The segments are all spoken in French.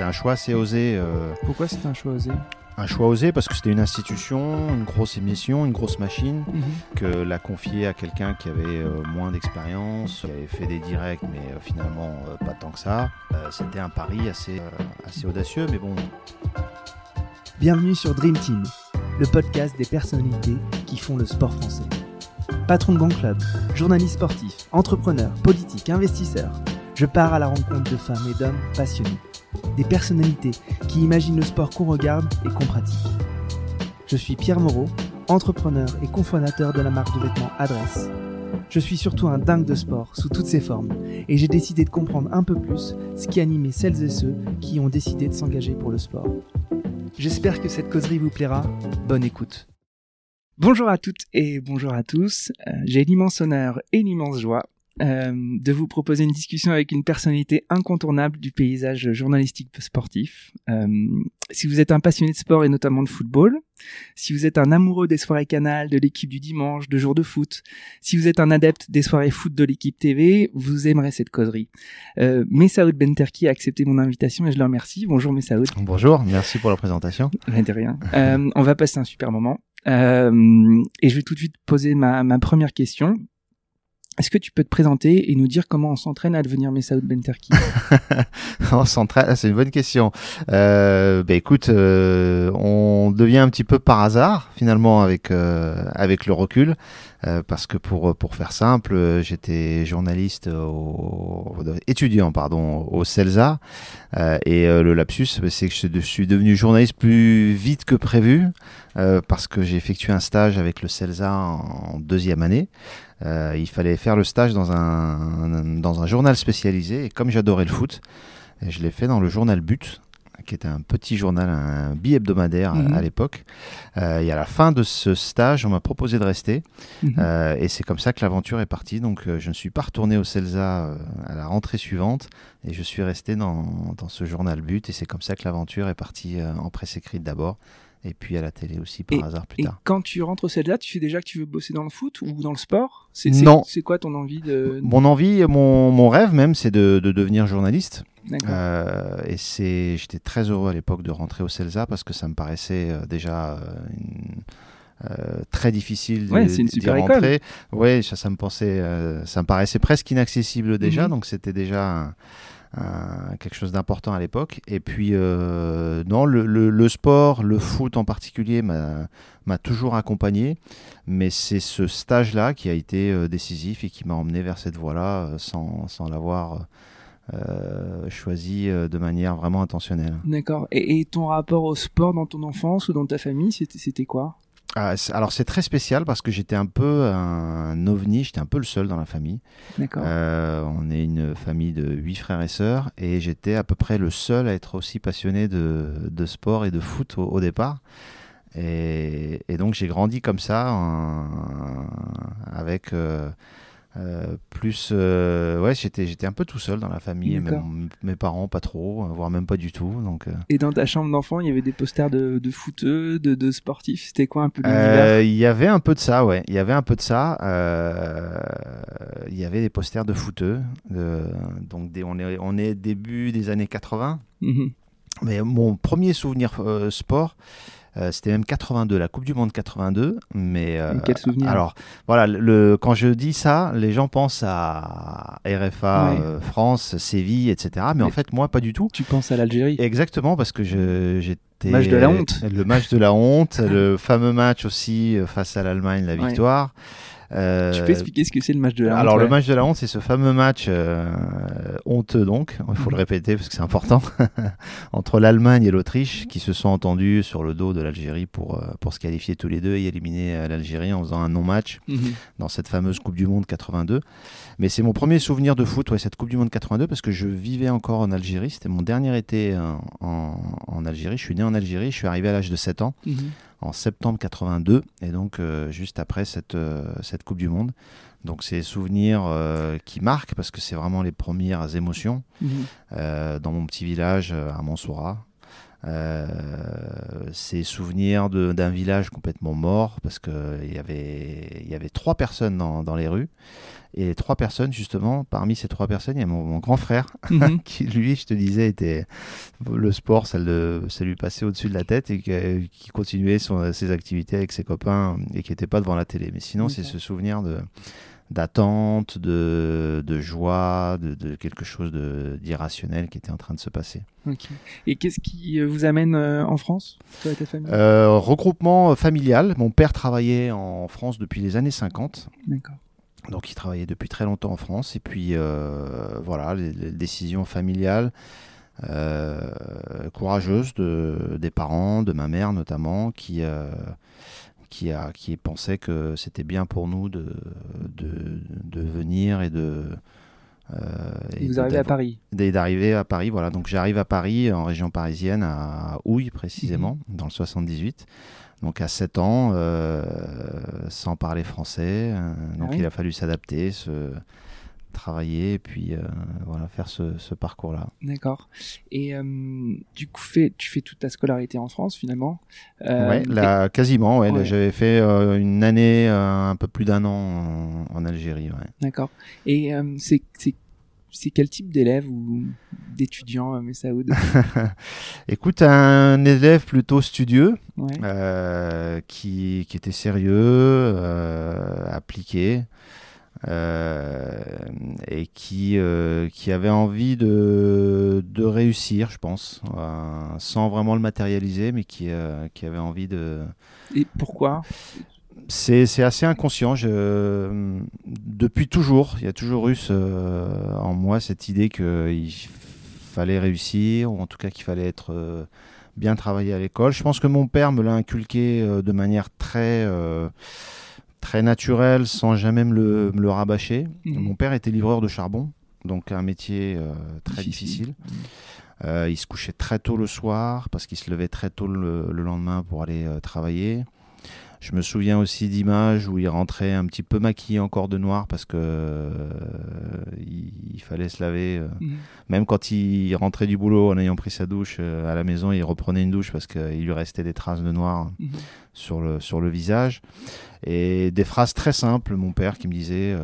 c'était un choix assez osé. euh, Pourquoi c'était un choix osé un choix osé parce que c'était une institution, une grosse émission, une grosse machine, Mhm. que la confier à quelqu'un qui avait euh, moins d'expérience, qui avait fait des directs, mais euh, finalement euh, pas tant que ça. Euh, c'était un pari assez, euh, assez audacieux, mais bon, Bienvenue sur Dream Team, le podcast des personnalités qui font le sport français. Patron de grand club, journaliste sportif, entrepreneur, politique, investisseur, je pars à la rencontre de femmes et d'hommes passionnés. Des personnalités qui imaginent le sport qu'on regarde et qu'on pratique. Je suis Pierre Moreau, entrepreneur et cofondateur de la marque de vêtements Adresse. Je suis surtout un dingue de sport sous toutes ses formes et j'ai décidé de comprendre un peu plus ce qui animait celles et ceux qui ont décidé de s'engager pour le sport. J'espère que cette causerie vous plaira. Bonne écoute. Bonjour à toutes et bonjour à tous. Euh, J'ai l'immense honneur et l'immense joie euh, de vous proposer une discussion avec une personnalité incontournable du paysage journalistique sportif. Euh, si vous êtes un passionné de sport et notamment de football, si vous êtes un amoureux des soirées canal, de l'équipe du dimanche, de jours de foot, si vous êtes un adepte des soirées foot de l'équipe TV, vous aimerez cette causerie. Euh, Messaoud Benterki a accepté mon invitation et je le remercie. Bonjour Messaoud. bonjour, merci pour la présentation. De rien. Euh, on va passer un super moment. Et je vais tout de suite poser ma, ma première question. Est-ce que tu peux te présenter et nous dire comment on s'entraîne à devenir Messaoud Benterki on s'entraîne, ah, c'est une bonne question. Euh, bah, écoute, euh, on devient un petit peu par hasard finalement avec euh, avec le recul, euh, parce que pour pour faire simple, euh, j'étais journaliste au, étudiant pardon au CELSA euh, et euh, le lapsus, bah, c'est que je suis devenu journaliste plus vite que prévu euh, parce que j'ai effectué un stage avec le CELSA en, deuxième année. Euh, il fallait faire le stage dans un, dans un journal spécialisé. Et comme j'adorais le foot, je l'ai fait dans le journal But, qui était un petit journal, un bi-hebdomadaire Mhm. à, l'époque. Euh, et à la fin de ce stage, on m'a proposé de rester. Mhm. Euh, et c'est comme ça que l'aventure est partie. Donc euh, je ne suis pas retourné au CELSA à la rentrée suivante. Et je suis resté dans, dans ce journal But. Et c'est comme ça que l'aventure est partie en presse écrite d'abord. Et puis à la télé aussi par hasard plus Et tard. quand tu rentres au CELSA, tu sais déjà que tu veux bosser dans le foot ou dans le sport? C'est- Non. C'est quoi ton envie de... Mon envie, mon, mon rêve même, c'est de, de devenir journaliste. D'accord. Euh, et c'est, j'étais très heureux à l'époque de rentrer au CELSA parce que ça me paraissait euh, déjà euh, une- euh, très difficile de- Ouais, c'est une super rentrer. Oui, ça, ça me pensait, euh, ça me paraissait presque inaccessible déjà, Mhm. donc c'était déjà un- un- quelque chose d'important à l'époque. Et puis, euh, non, le, sport, le foot en particulier, m'a, toujours accompagné. Mais c'est ce stage-là qui a été euh, décisif et qui m'a emmené vers cette voie-là euh, sans, sans l'avoir euh, choisi euh, de manière vraiment intentionnelle. D'accord. Et, et ton rapport au sport dans ton enfance ou dans ta famille, c'était quoi? Alors c'est très spécial parce que j'étais un peu un ovni, j'étais un peu le seul dans la famille. D'accord. Euh, on est une famille de huit frères et sœurs et j'étais à peu près le seul à être aussi passionné de, de sport et de foot au, au départ. Et, et donc j'ai grandi comme ça en- avec euh, euh, plus... euh, ouais, j'étais, j'étais un peu tout seul dans la famille. même mes parents pas trop, voire même pas du tout. Donc, euh, Et dans ta chambre d'enfant, il y avait des posters de, de footeux, de, de sportifs? C'était quoi un peu l'univers? Euh, Il y avait un peu de ça, ouais. Il y avait un peu de ça. euh, Il y avait des posters de footeux. de- donc des- on, est, on est début des années 80. Mhm. Mais mon premier souvenir euh, sport, euh, c'était même 82, la Coupe du Monde 82. Mais euh, Quel souvenir alors voilà, le, quand je dis ça, les gens pensent à RFA, euh, France, Séville, etc. Mais, en fait, moi, pas du tout. Tu penses à l'Algérie Exactement, parce que j'étais. Match de la honte. Le match de la honte, le fameux match aussi euh, face à l'Allemagne, la Ouais. Euh, Tu peux expliquer ce que c'est le match de la alors honte, le ouais. match de la honte, c'est ce fameux match euh, honteux donc, il faut le répéter parce que c'est important, entre l'Allemagne et l'Autriche qui se sont entendus sur le dos de l'Algérie pour, euh, pour se qualifier tous les deux et éliminer l'Algérie en faisant un non-match Mhm. dans cette fameuse Coupe du Monde 82. Mais c'est mon premier souvenir de foot, ouais, cette Coupe du Monde 82, parce que je vivais encore en Algérie. C'était mon dernier été en, en Algérie. Je suis né en Algérie, je suis arrivé à l'âge de 7 ans, Mhm. En septembre 82, et donc euh, juste après cette, euh, cette Coupe du Monde. Donc c'est des souvenirs euh, qui marquent, parce que c'est vraiment les premières émotions euh, dans mon petit village à Mansoura. Ses souvenirs d'un village complètement mort parce qu'il y avait, il y avait trois personnes dans, dans les rues. Et trois personnes, justement, parmi ces trois personnes, il y a mon, mon grand frère Mhm. qui, lui, je te disais, était le sport, ça, le- ça lui passait au-dessus de la tête et que- qui continuait son- ses activités avec ses copains et qui n'était pas devant la télé. Mais sinon, c'est ce souvenir de d'attente, de, de joie, de, de quelque chose d'irrationnel qui était en train de se passer. Et qu'est-ce qui euh, vous amène euh, en France, toi et ta famille? Euh, regroupement familial. Mon père travaillait en France depuis les années 50. D'accord. Donc il travaillait depuis très longtemps en France. Et puis euh, voilà, les, les décisions familiales euh, courageuses de, des parents, de ma mère notamment, qui, euh, qui, a, qui pensait que c'était bien pour nous de, de, de venir et de... euh, Et vous arrivez à Paris. et d'arriver à Paris. Voilà, donc j'arrive à Paris, en région parisienne, à Houille précisément, dans le 78. Donc à 7 ans, euh, sans parler français. euh, donc Ah oui. il a fallu s'adapter, se travailler et puis euh, voilà, faire ce, ce parcours-là. D'accord. Et du coup, tu fais toute ta scolarité en France finalement. Ouais, là, quasiment. Ouais, là, Ouais. J'avais fait une année, un peu plus d'un an en, en Algérie. D'accord. Et c'est c'est quel type d'élève ou d'étudiant, euh, Messaoud Écoute, un élève plutôt studieux, Ouais. euh, qui, qui était sérieux, euh, appliqué, euh, et qui, qui avait envie de, de réussir, je pense, sans vraiment le matérialiser, mais qui, qui avait envie de... Et pourquoi? C'est assez inconscient. Je, depuis toujours, il y a toujours eu ce- en moi cette idée qu'il fallait réussir, ou en tout cas qu'il fallait être euh, bien travaillé à l'école. Je pense que mon père me l'a inculqué euh, de manière très, euh, très naturelle, sans jamais me le, me le rabâcher. Mhm. Mon père était livreur de charbon, donc un métier très Difficile. difficile. Euh, il se couchait très tôt le soir parce qu'il se levait très tôt le, le lendemain pour aller travailler. Je me souviens aussi d'images où il rentrait un petit peu maquillé encore de noir parce que euh, il, il fallait se laver. euh. Mhm. Même quand il rentrait du boulot en ayant pris sa douche euh, à la maison, il reprenait une douche parce qu'il lui restait des traces de noir Mhm. sur le, sur le visage. Et des phrases très simples, mon père qui me disait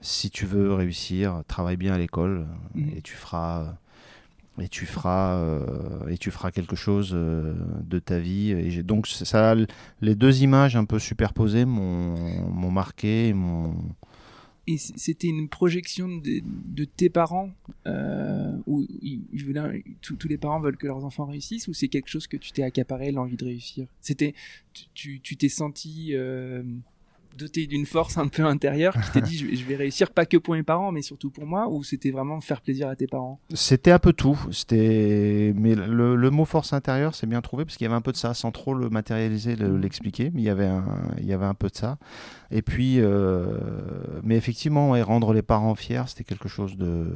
si tu veux réussir, travaille bien à l'école Mhm. et tu feras. Et tu feras euh, et tu feras quelque chose euh, de ta vie. Et donc ça les deux images un peu superposées m'ont marqué et c'était une projection de, de tes parents euh, où tous, les parents veulent que leurs enfants réussissent ou c'est quelque chose que tu t'es accaparé l'envie de réussir? C'était tu- t'es senti doté d'une force un peu intérieure qui t'a dit je, vais- je vais réussir pas que pour mes parents mais surtout pour moi ou c'était vraiment faire plaisir à tes parents? C'était un peu tout. C'était, mais le, le mot force intérieure, c'est bien trouvé parce qu'il y avait un peu de ça, sans trop le matérialiser, le- l'expliquer, mais il y avait un, il y avait un peu de ça. Et puis, euh, mais effectivement, ouais, rendre les parents fiers, c'était quelque chose de,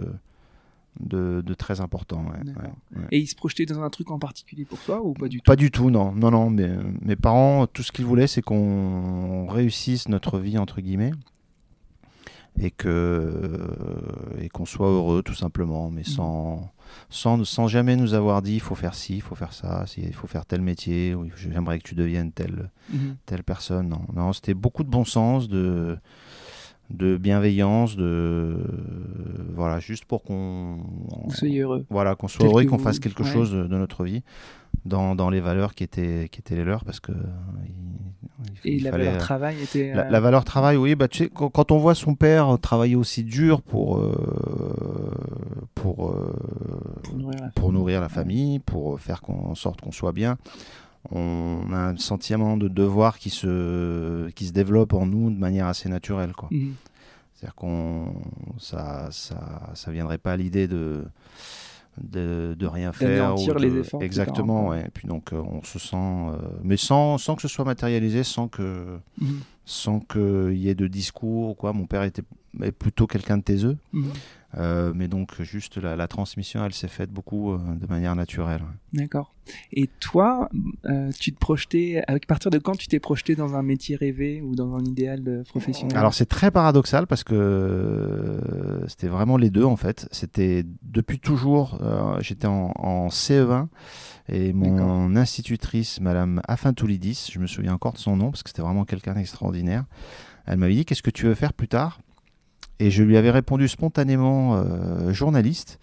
de, de très important. ouais, D'accord. ouais, ouais. et ils se projetaient dans un truc en particulier pour toi ou pas du tout? Pas du tout, non, non, non. Mais, mes parents, tout ce qu'ils voulaient, c'est qu'on réussisse notre vie entre guillemets et que et qu'on soit heureux, tout simplement, mais sans, sans sans jamais nous avoir dit il faut faire ci, il faut faire ça, il faut faire tel métier, ou j'aimerais que tu deviennes telle Mhm. telle personne. Non, non, c'était beaucoup de bon sens, de de bienveillance, de voilà, juste pour qu'on soyez heureux. voilà, qu'on soit Tel heureux, qu'on fasse quelque ouais. chose de, de notre vie dans, dans les valeurs qui étaient, qui étaient les leurs, parce que il, et il la fallait- valeur travail était la, euh, la valeur travail, oui, bah, tu sais, quand, quand on voit son père travailler aussi dur pour, euh, pour, euh, pour nourrir la pour nourrir la famille, pour faire qu'on- en sorte qu'on soit bien, on a un sentiment de devoir qui se, qui se développe en nous de manière assez naturelle. Quoi. Mhm. C'est-à-dire qu'on ça, ça, ça viendrait pas à l'idée de, de, de rien faire. Ou de- les efforts Exactement, ouais. Et puis donc euh, on se sent, euh, mais sans, sans que ce soit matérialisé, sans que Mhm. sans qu'il y ait de discours ou quoi. Mon père était plutôt quelqu'un de taiseux. Mhm. Euh, mais donc juste la, la transmission, elle s'est faite beaucoup euh, de manière naturelle. D'accord. Et toi, euh, tu te projetais, à partir de quand tu t'es projeté dans un métier rêvé ou dans un idéal professionnel? Alors c'est très paradoxal parce que c'était vraiment les deux en fait. C'était depuis toujours, j'étais en, en CE1 et mon institutrice, Madame Afintoulidis, je me souviens encore de son nom parce que c'était vraiment quelqu'un d'extraordinaire. Elle m'avait dit qu'est-ce que tu veux faire plus tard? Et je lui avais répondu spontanément euh, journaliste,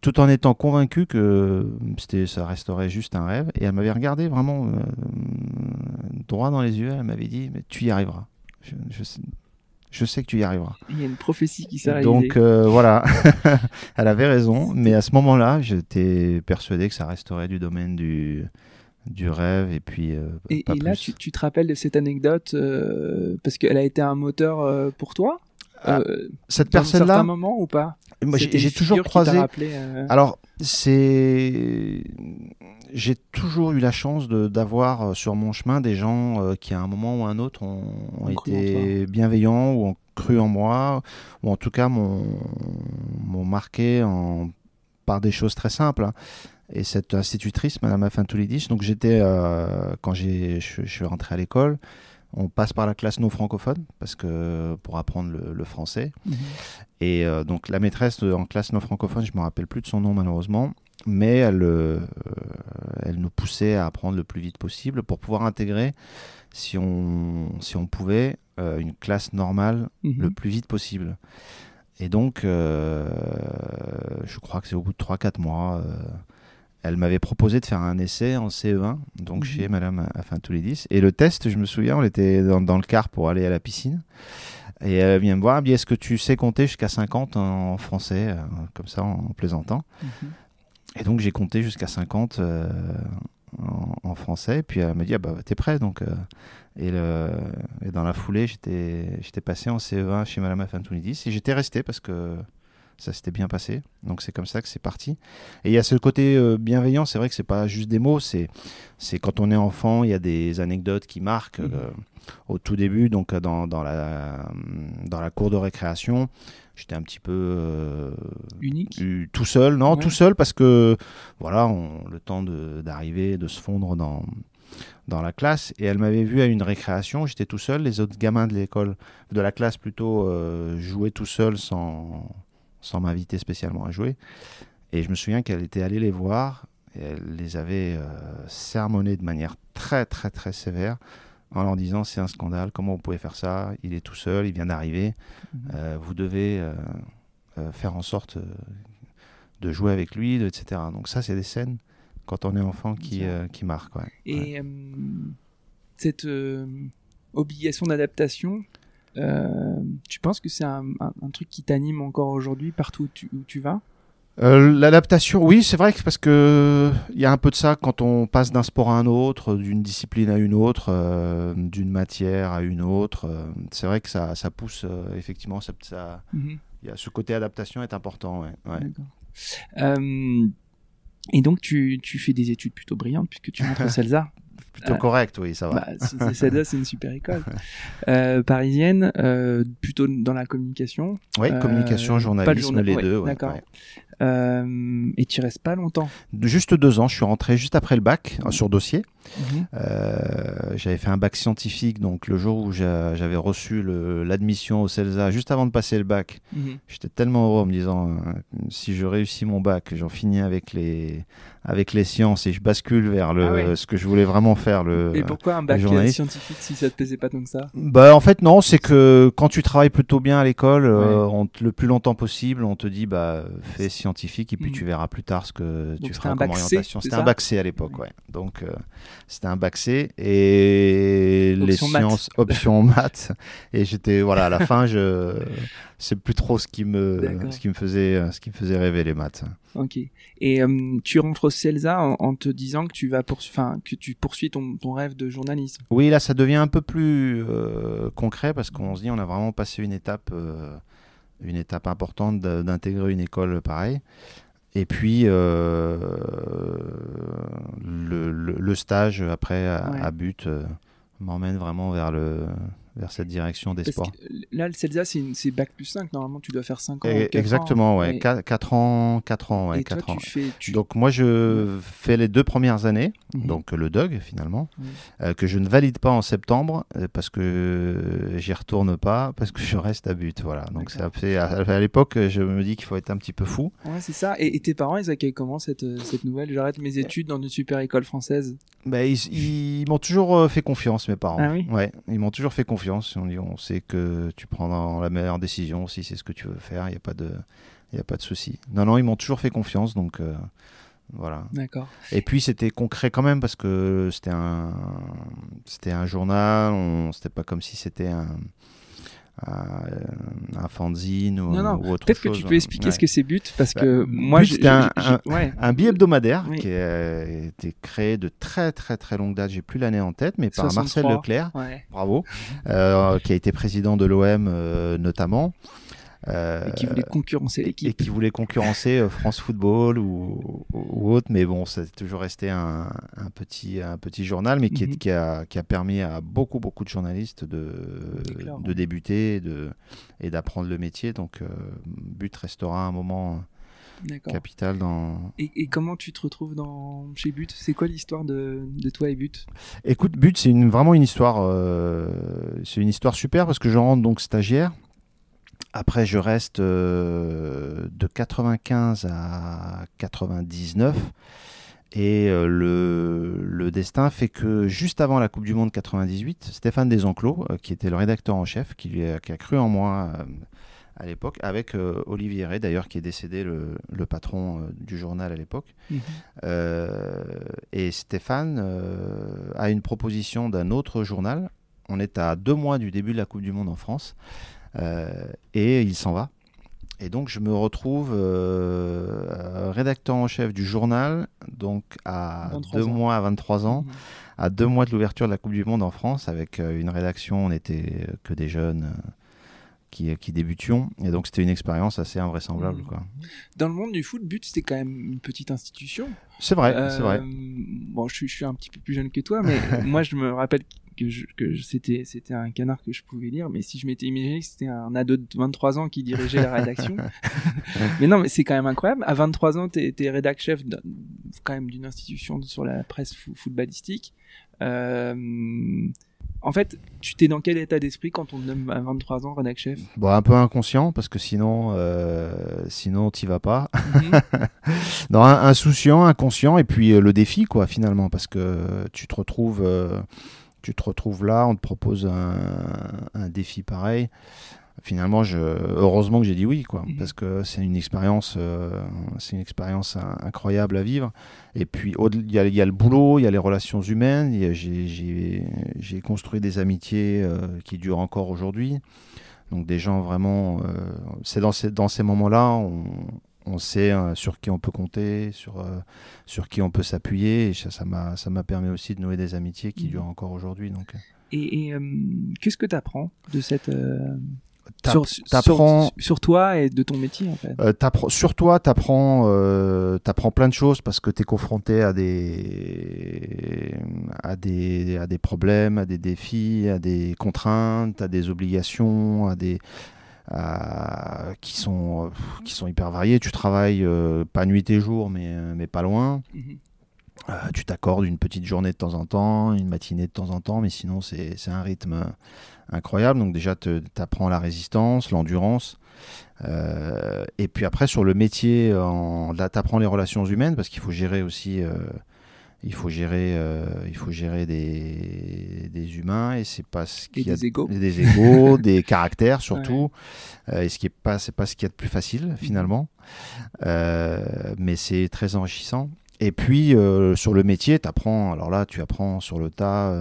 tout en étant convaincu que c'était, ça resterait juste un rêve. Et elle m'avait regardé vraiment euh, droit dans les yeux. Elle m'avait dit mais tu y arriveras. Je, je sais, je sais que tu y arriveras. Il y a une prophétie qui s'est réalisée. Donc euh, voilà, elle avait raison. Mais à ce moment-là, j'étais persuadé que ça resterait du domaine du du rêve et puis euh, et, pas et là, tu, tu te rappelles de cette anecdote euh, parce qu'elle a été un moteur euh, pour toi? Euh, Cette dans un personne-là, moment ou pas? Moi, j'ai toujours croisé. rappelé, euh, Alors, c'est. J'ai toujours eu la chance d'avoir euh, sur mon chemin des gens euh, qui, à un moment ou à un autre, ont, été bienveillants ou ont cru en moi, ou en tout cas m'ont marqué en, par des choses très simples. hein. Et cette institutrice, Madame Afintoulidis, donc j'étais, euh, quand je suis rentré à l'école, on passe par la classe non francophone, parce que pour apprendre le- le français. mhm. Et euh, donc la maîtresse en classe non francophone, je me rappelle plus de son nom malheureusement, mais elle, euh, elle nous poussait à apprendre le plus vite possible pour pouvoir intégrer, si on, si on pouvait, euh, une classe normale Mhm. le plus vite possible. Et donc, je crois que c'est au bout de 3-4 mois, elle m'avait proposé de faire un essai en CE1, donc Mhm. chez Madame Afintoulidis. Et le test, je me souviens, on était dans, dans le car pour aller à la piscine. Et elle vient me voir, elle me dit Est-ce que tu sais compter jusqu'à 50 en français euh, Comme ça, en plaisantant. Mhm. Et donc, j'ai compté jusqu'à 50 euh, en, en français. Et puis, elle m'a dit ah bah, T'es prêt donc, euh, et, le- et dans la foulée, j'étais passé en CE1 chez Madame Afintoulidis. Et j'étais resté parce que ça s'était bien passé. Donc, c'est comme ça que c'est parti. Et il y a ce côté euh, bienveillant. C'est vrai que c'est pas juste des mots. C'est c'est quand on est enfant, il y a des anecdotes qui marquent. Mhm. euh, au tout début, donc euh, dans, dans, la, dans la cour de récréation, j'étais un petit peu euh, Unique. tout seul. Non, Ouais. tout seul parce que voilà, on, le temps de- d'arriver, de, se fondre dans, dans la classe. Et elle m'avait vu à une récréation, j'étais tout seul. Les autres gamins de l'école, de la classe plutôt, euh, jouaient tout seul sans, sans m'inviter spécialement à jouer. Et je me souviens qu'elle était allée les voir et elle les avait euh, sermonnés de manière très très très sévère en leur disant c'est un scandale, comment vous pouvez faire ça? Il est tout seul, il vient d'arriver, Mhm. Euh, vous devez euh, euh, faire en sorte de jouer avec lui, de- etc. Donc ça c'est des scènes quand on est enfant qui, qui marquent. ouais. Et cette obligation d'adaptation, tu penses que c'est un, un- un truc qui t'anime encore aujourd'hui partout où tu, où tu vas? Euh, L'adaptation, oui, c'est vrai que parce que il y a un peu de ça quand on passe d'un sport à un autre, d'une discipline à une autre, euh, d'une matière à une autre. euh, c'est vrai que ça, ça pousse euh, effectivement. Ça, ça- Mhm. il y a ce côté adaptation est important. Ouais, ouais. D'accord. Euh, et donc tu, tu fais des études plutôt brillantes puisque tu rentres au CELSA. Plutôt correct, oui, ça va. Bah, c'est- une super école euh, parisienne, euh, plutôt dans la communication. oui, euh, communication, journalisme, journal- les ouais, deux. ouais, d'accord. ouais. Euh, et tu restes pas longtemps? Juste deux ans, je suis rentré juste après le bac sur dossier. Mhm. Euh, j'avais fait un bac scientifique, donc le jour où j'a- j'avais reçu l'admission au CELSA, juste avant de passer le bac, Mhm. j'étais tellement heureux en me disant euh, si je réussis mon bac, j'en finis avec les, avec les sciences et je bascule vers le, Ah ouais. ce que je voulais vraiment faire. Le, Et pourquoi un bac scientifique si ça te plaisait pas tant que ça? Bah, en fait, non, c'est que quand tu travailles plutôt bien à l'école, euh, Ouais. on te- le plus longtemps possible, on te dit bah, fais scientifique et puis Mm. tu verras plus tard ce que Donc tu feras comme orientation. C'était un bac C à l'époque, ouais. Donc c'était un bac C et les Option maths. sciences, option maths. Et j'étais, voilà, à la fin, je c'est plus trop ce qui me, ce qui me faisait, ce qui me faisait rêver les maths. Ok. Et euh, tu rentres au CELSA en, en te disant que tu vas enfin que tu poursuis ton, ton rêve de journalisme. Oui, là, ça devient un peu plus euh, concret parce qu'on se dit on a vraiment passé une étape, euh, une étape importante d'intégrer une école pareille. Et puis euh, le, le- le stage après à, Ouais. à but euh, m'emmène vraiment vers le vers cette direction des Parce sports. là, le CELSA, c'est bac plus 5. Normalement, tu dois faire 5 ans. Et- exactement, ans. ouais. Et, 4, ans, 4 ans, ouais, et toi, quatre ans. tu fais. Tu... Donc moi je fais les deux premières années, Mhm. donc le DOG finalement, Mhm. euh, que je ne valide pas en septembre euh, parce que euh, j'y retourne pas, parce que je reste à but. Voilà. Donc à, à l'époque je me dis qu'il faut être un petit peu fou. Ouais, c'est ça. Et, et tes parents, ils accueillent comment cette, euh, cette nouvelle? J'arrête mes études dans une super école française. Ben, ils, ils m'ont toujours euh, fait confiance mes parents. Ah oui? Ouais, ils m'ont toujours fait confiance. On dit on sait que tu prends dans la meilleure décision si c'est ce que tu veux faire. Il n'y a pas de il a pas de souci. Non non ils m'ont toujours fait confiance donc. euh, voilà. D'accord. Et puis c'était concret quand même parce que c'était un, c'était un journal, on, c'était pas comme si c'était un, un, un fanzine ou, Non, non, ou autre Peut-être que tu peux expliquer Ouais. ce que c'est but parce Bah, que moi, j'ai- c'était un- ouais. Un billet hebdomadaire Oui. qui a été créé de très très très longue date, j'ai plus l'année en tête, mais par 63. Marcel Leclerc, Ouais. bravo, euh, qui a été président de l'OM euh, notamment. Euh, Et qui voulait concurrencer et l'équipe. qui voulait concurrencer euh, France Football ou, autre, mais bon, c'est toujours resté un, un petit, un petit journal, mais qui, est- Mhm. qui, a, qui a permis à beaucoup, beaucoup de journalistes de, de débuter et de- et d'apprendre le métier. Donc, euh, But restera un moment capital dans. Et, et comment tu te retrouves dans chez But? C'est quoi l'histoire de, de toi et But? Écoute, But, c'est une, vraiment une histoire, euh, c'est une histoire super parce que je rentre donc stagiaire. Après, je reste euh, de 95 à 99. Et euh, le, le destin fait que juste avant la Coupe du Monde 98, Stéphane Desenclos, euh, qui était le rédacteur en chef, qui, lui a, qui a cru en moi à l'époque, avec Olivier Ray, d'ailleurs, qui est décédé, le, le patron du journal à l'époque. Euh, et Stéphane a une proposition d'un autre journal. On est à deux mois du début de la Coupe du Monde en France. Euh, et il s'en va. Et donc je me retrouve euh, rédacteur en chef du journal, donc à 23 deux ans. mois, à 23 ans, Mhm. à deux mois de l'ouverture de la Coupe du Monde en France, avec euh, une rédaction, on n'était que des jeunes euh, qui, qui débutions. Et donc c'était une expérience assez invraisemblable. Mhm. quoi. Dans le monde du foot, But, c'était quand même une petite institution. C'est vrai, c'est vrai. Bon, je suis un petit peu plus jeune que toi, mais moi, je me rappelle que, je- que je- c'était, c'était un canard que je pouvais lire, mais si je m'étais imaginé que c'était un ado de 23 ans qui dirigeait la rédaction. mais non, mais c'est quand même incroyable. À 23 ans, t'es, t'es rédac chef quand même d'une institution sur la presse fo- footballistique. Euh, en fait, tu t'es dans quel état d'esprit quand on te nomme à 23 ans rédac chef Bon, un peu inconscient, parce que sinon, euh, sinon t'y vas pas. Mhm. Non, insouciant, inconscient, et puis euh, le défi, quoi, finalement, parce que tu te retrouves, euh, tu te retrouves là, on te propose un, un défi pareil. Finalement, je, heureusement que j'ai dit oui, quoi, Mhm. parce que c'est une expérience, euh, c'est une expérience in- incroyable à vivre. Et puis, il y, a- il y a le boulot, il y a les relations humaines. J'ai construit des amitiés euh, qui durent encore aujourd'hui. Donc, des gens vraiment, euh, c'est dans ces, dans ces moments-là, on, on sait euh, sur qui on peut compter, sur, euh, sur qui on peut s'appuyer. Et ça ça m'a ça m'a permis aussi de nouer des amitiés qui Mhm. durent encore aujourd'hui. Donc, Et, et, euh, qu'est-ce que tu apprends de cette euh, sur, sur- t'apprends- sur, toi et de ton métier en fait? Euh, sur toi, tu apprends, plein de choses parce que tu es confronté à des, à, des, à des problèmes, à des défis, à des contraintes, à des obligations, à des, à- qui, sont, euh, qui sont hyper variées. Tu travailles euh, pas nuit et jour, mais, euh, mais pas loin. Mhm. Euh, tu t'accordes une petite journée de temps en temps, une matinée de temps en temps, mais sinon c'est c'est un rythme incroyable. Donc déjà, tu apprends la résistance, l'endurance. Euh, et puis après, sur le métier, en, là, tu apprends les relations humaines parce qu'il faut gérer aussi... il faut gérer, euh, il faut gérer des, des humains et c'est pas ce qu'il y a des égos. des égos, des caractères surtout, Euh, et ce qui est pas, c'est pas ce qu'il y a de plus facile finalement, Euh, mais c'est très enrichissant. Et puis euh, sur le métier, tu apprends, alors là tu apprends sur le tas,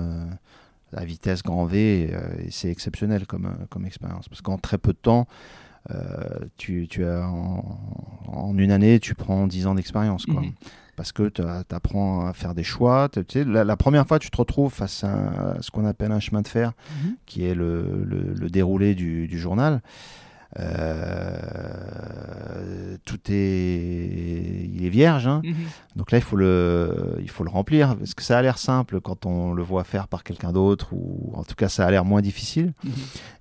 à vitesse grand V, et c'est exceptionnel comme, comme expérience, parce qu'en très peu de temps, tu, tu as en, en une année, tu prends 10 ans d'expérience. quoi. Mhm. Parce que tu apprends à faire des choix. Tu sais, la, la première fois, tu te retrouves face à, un- à ce qu'on appelle un chemin de fer, Mhm. qui est le, le- le déroulé du, du journal. Euh, tout est, il est vierge. hein. Mhm. Donc là, il faut, le, il faut le remplir. Parce que ça a l'air simple quand on le voit faire par quelqu'un d'autre, ou en tout cas, ça a l'air moins difficile. Mhm.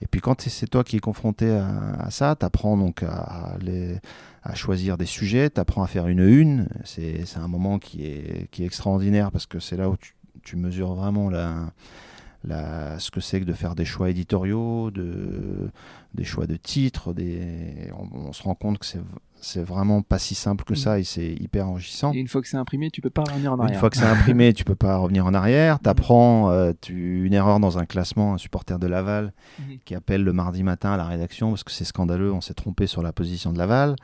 Et puis quand c'est toi qui es confronté à, à ça, tu apprends donc à, les- à choisir des sujets, tu apprends à faire une une. C'est un moment qui est, qui est extraordinaire parce que c'est là où tu, tu mesures vraiment la, la, ce que c'est que de faire des choix éditoriaux, de, des choix de titres. On se rend compte que c'est c'est vraiment pas si simple que ça et c'est hyper enrichissant. Et une fois que c'est imprimé, tu peux pas revenir en Une arrière. fois que c'est imprimé, tu peux pas revenir en arrière. Tu apprends une erreur dans un classement, un supporter de Laval Mhm. qui appelle le mardi matin à la rédaction parce que c'est scandaleux, on s'est trompé sur la position de Laval.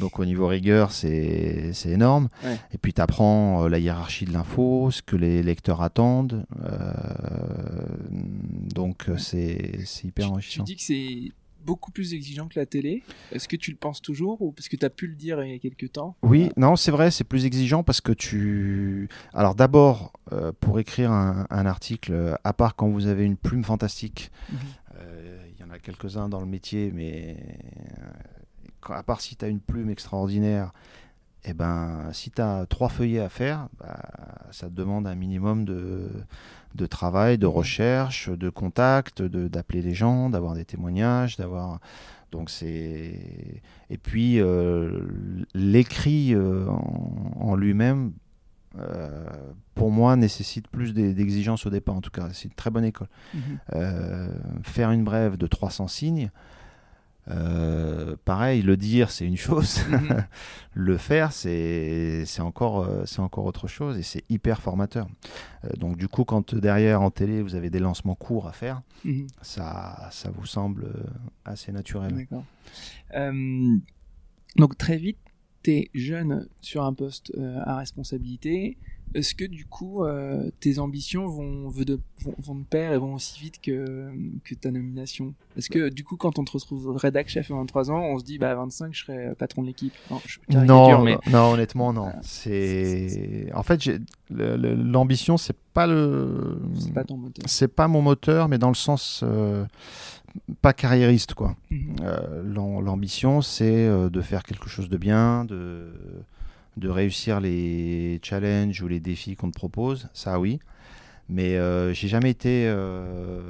Donc au niveau rigueur, c'est énorme. Ouais. Et puis tu apprends la hiérarchie de l'info, ce que les lecteurs attendent. Euh, donc c'est hyper Tu- Tu enrichissant. dis que c'est beaucoup plus exigeant que la télé. Est-ce que tu le penses toujours ou parce que tu as pu le dire il y a quelques temps? Oui, non, c'est vrai, c'est plus exigeant parce que tu. Alors d'abord, euh, pour écrire un, un article, à part quand vous avez une plume fantastique, Mhm. euh, il y en a quelques-uns dans le métier, mais euh, à part si tu as une plume extraordinaire, eh ben, si tu as trois feuillets à faire, bah, ça te demande un minimum de, de travail, de recherche, de contact, de- d'appeler les gens, d'avoir des témoignages, d'avoir. Donc c'est et puis euh, l'écrit euh, en, en lui-même, euh, pour moi, nécessite plus d'e- d'exigences au départ. En tout cas, c'est une très bonne école. Euh, faire une brève de 300 signes, euh, pareil, le dire c'est une chose, Mhm. le faire c'est encore euh, c'est encore autre chose et c'est hyper formateur. Euh, donc du coup, quand derrière en télé vous avez des lancements courts à faire, Mhm. ça ça vous semble assez naturel. D'accord. Euh, donc très vite, tu es jeune sur un poste euh, à responsabilité. Est-ce que du coup, euh, tes ambitions vont, de, vont, vont de pair et vont aussi vite que, que ta nomination? Est-ce que du coup, quand on te retrouve rédac chef à 23 ans, on se dit bah, à 25, je serai patron de l'équipe Non, je Non, mais non, honnêtement, non. Voilà. C'est en fait, l'ambition, c'est pas le, c'est pas ton moteur. c'est pas mon moteur, mais dans le sens euh, pas carriériste, quoi. Mhm. Euh, l'am- L'ambition, c'est euh, de faire quelque chose de bien, de, de réussir les challenges ou les défis qu'on te propose, ça oui. Mais euh, j'ai jamais été euh,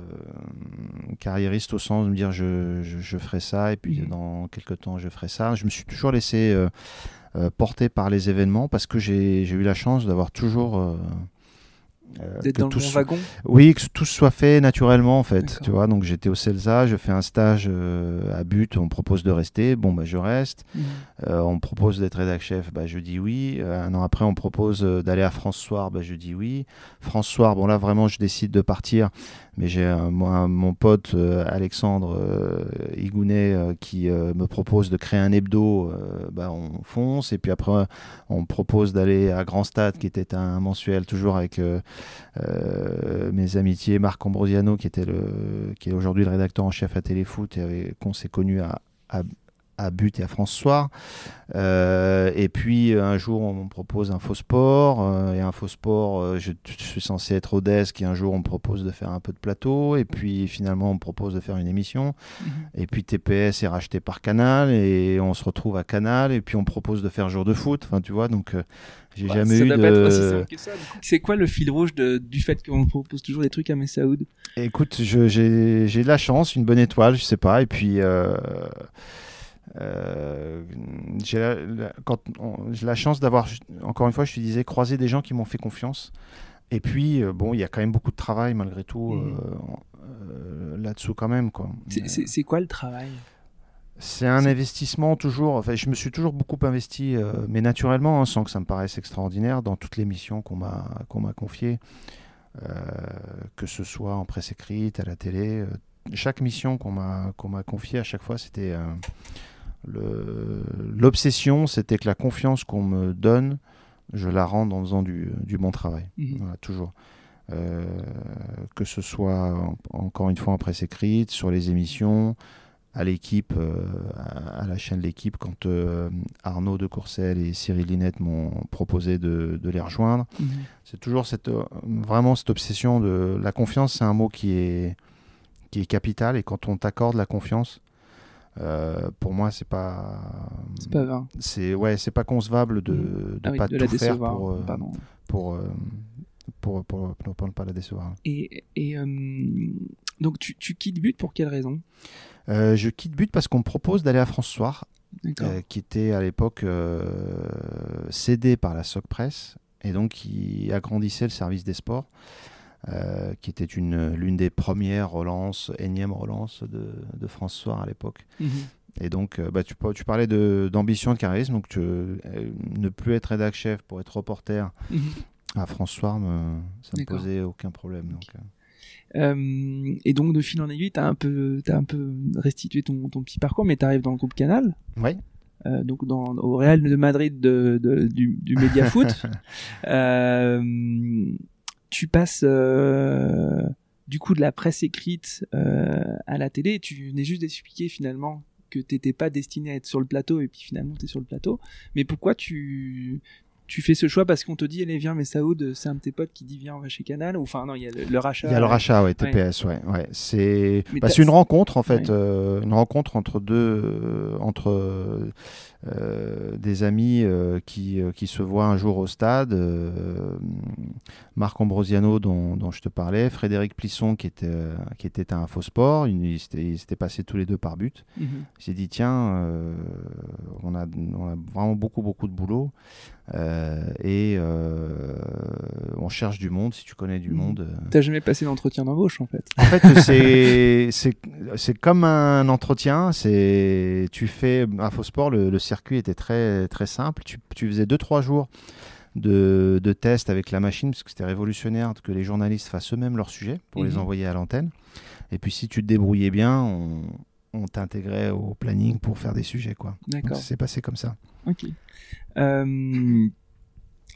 carriériste au sens de me dire je, je, je ferai ça et puis Mhm. dans quelques temps je ferai ça. Je me suis toujours laissé euh, porter par les événements parce que j'ai eu la chance d'avoir toujours D'être que dans le bon wagon oui, que tout soit fait naturellement en fait. Tu vois, donc j'étais au CELSA, je fais un stage euh, à but, on me propose de rester, bon bah je reste. Mhm. Euh, on me propose d'être rédac chef, bah je dis oui. Euh, un an après, on me propose euh, d'aller à France Soir, bah je dis oui. France Soir, bon là vraiment je décide de partir, mais j'ai mon pote euh, Alexandre euh, Igounet euh, qui euh, me propose de créer un hebdo, euh, bah on fonce. Et puis après, on me propose d'aller à Grand Stade, qui était un mensuel toujours avec euh, euh, mes amitiés Marc Ambrosiano, qui était le, qui est aujourd'hui le rédacteur en chef à Téléfoot et qu'on s'est connu à, à, à But et à France Soir. Euh, et puis un jour, on me propose un faux sport. euh, et un faux sport, euh, je, je suis censé être au desk. Et un jour, on me propose de faire un peu de plateau. Et puis finalement, on me propose de faire une émission. Mhm. Et puis TPS est racheté par Canal. Et on se retrouve à Canal. Et puis on me propose de faire jour de foot. Enfin, tu vois, donc euh, j'ai Ouais, jamais ça eu doit de. pas être aussi simple que ça. Du coup, C'est quoi le fil rouge de- du fait qu'on propose toujours des trucs à Messaoud? Écoute, j'ai j'ai de la chance, une bonne étoile, je sais pas, et puis euh, euh, j'ai la, la- quand on- j'ai la chance d'avoir, encore une fois, je te disais, croisé des gens qui m'ont fait confiance. Et puis, euh, bon, il y a quand même beaucoup de travail malgré tout euh, euh, là-dessous quand même, quoi. C'est quoi le travail? C'est un investissement toujours. Enfin, je me suis toujours beaucoup investi, euh, mais naturellement, hein, sans que ça me paraisse extraordinaire, dans toutes les missions qu'on m'a qu'on m'a confiées, euh, que ce soit en presse écrite, à la télé. euh, chaque mission qu'on m'a qu'on m'a confiée, à chaque fois, c'était l'obsession, c'était que la confiance qu'on me donne, je la rende en faisant du, du bon travail. Mhm. Voilà, toujours. Que ce soit en- encore une fois en presse écrite, sur les émissions, à l'équipe, euh, à, la chaîne L'équipe, quand euh, Arnaud de Courcelles et Cyril Linette m'ont proposé de, de les rejoindre. Mhm. C'est toujours cette, euh, vraiment cette obsession de la confiance, c'est un mot qui est, qui est capital et quand on t'accorde la confiance, Euh, pour moi, c'est pas. C'est pas vain. C'est ouais, c'est pas concevable de de Ah oui, pas de tout faire pour, euh, pour, euh, pour, pour, pour- pour ne pas la décevoir. Et, et donc tu, tu quittes But pour quelle raison? Euh, je quitte But parce qu'on me propose d'aller à France Soir, euh, qui était à l'époque euh, cédé par la Soc Press et donc qui agrandissait le service des sports, qui était une l'une des premières relances, énième relance de, de France Soir à l'époque. Mhm. Et donc, bah, tu, par- tu parlais de- d'ambition, de, charisme, donc tu- euh, ne plus être rédac chef pour être reporter Mhm. à France Soir, me, ça me D'accord. posait aucun problème. Donc, euh. Euh, et donc de fil en aiguille, t'as un peu, t'as un peu restitué ton, ton petit parcours, mais t'arrives dans le groupe Canal, Ouais. euh, donc dans, au Real de Madrid de, de- du, du média foot. Euh, tu passes euh, du coup de la presse écrite euh, à la télé. et Tu venais juste d'expliquer finalement que t'étais pas destiné à être sur le plateau et puis finalement t'es sur le plateau. Mais pourquoi tu tu fais ce choix parce qu'on te dit allez viens mais Saoud c'est un de tes potes qui dit viens on va chez Canal ou enfin non il y a le, le rachat Il y a le rachat, ouais, TPS, ouais. ouais. C'est bah, c'est une rencontre en fait, Ouais. euh, une rencontre entre deux, euh, entre euh, des amis qui, qui se voient un jour au stade. Marc Ambrosiano dont, dont je te parlais, Frédéric Plisson qui était, qui était à Infosport, ils ils s'étaient passés tous les deux par but. Mhm. J'ai dit tiens, on, a, on a vraiment beaucoup beaucoup de boulot et euh, on cherche du monde. Si tu connais du Mhm. monde. euh, T'as jamais passé d'entretien d'embauche en fait. en fait, c'est c'est c'est comme un entretien. C'est tu fais Infosport, le, le circuit était très très simple. Tu, tu faisais deux trois jours de, de tests avec la machine parce que c'était révolutionnaire que les journalistes fassent eux-mêmes leurs sujets pour les Mhm. envoyer à l'antenne. Et puis si tu te débrouillais bien, on, on t'intégrait au planning pour faire des sujets quoi. S'est passé comme ça. Ok. Euh,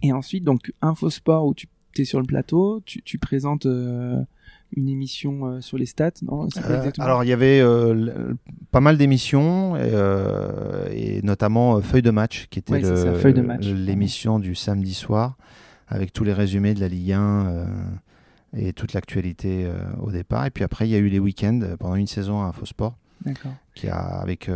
et ensuite, donc, Infosport, où tu es sur le plateau, tu, tu présentes euh, une émission euh, sur les stats, non? Alors il y avait pas mal d'émissions et, et notamment Feuille de match qui était Ouais, l'émission du samedi soir avec tous les résumés de la Ligue 1 euh, et toute l'actualité au départ. Et puis après il y a eu les week-ends pendant une saison à Infosport D'accord. qui a avec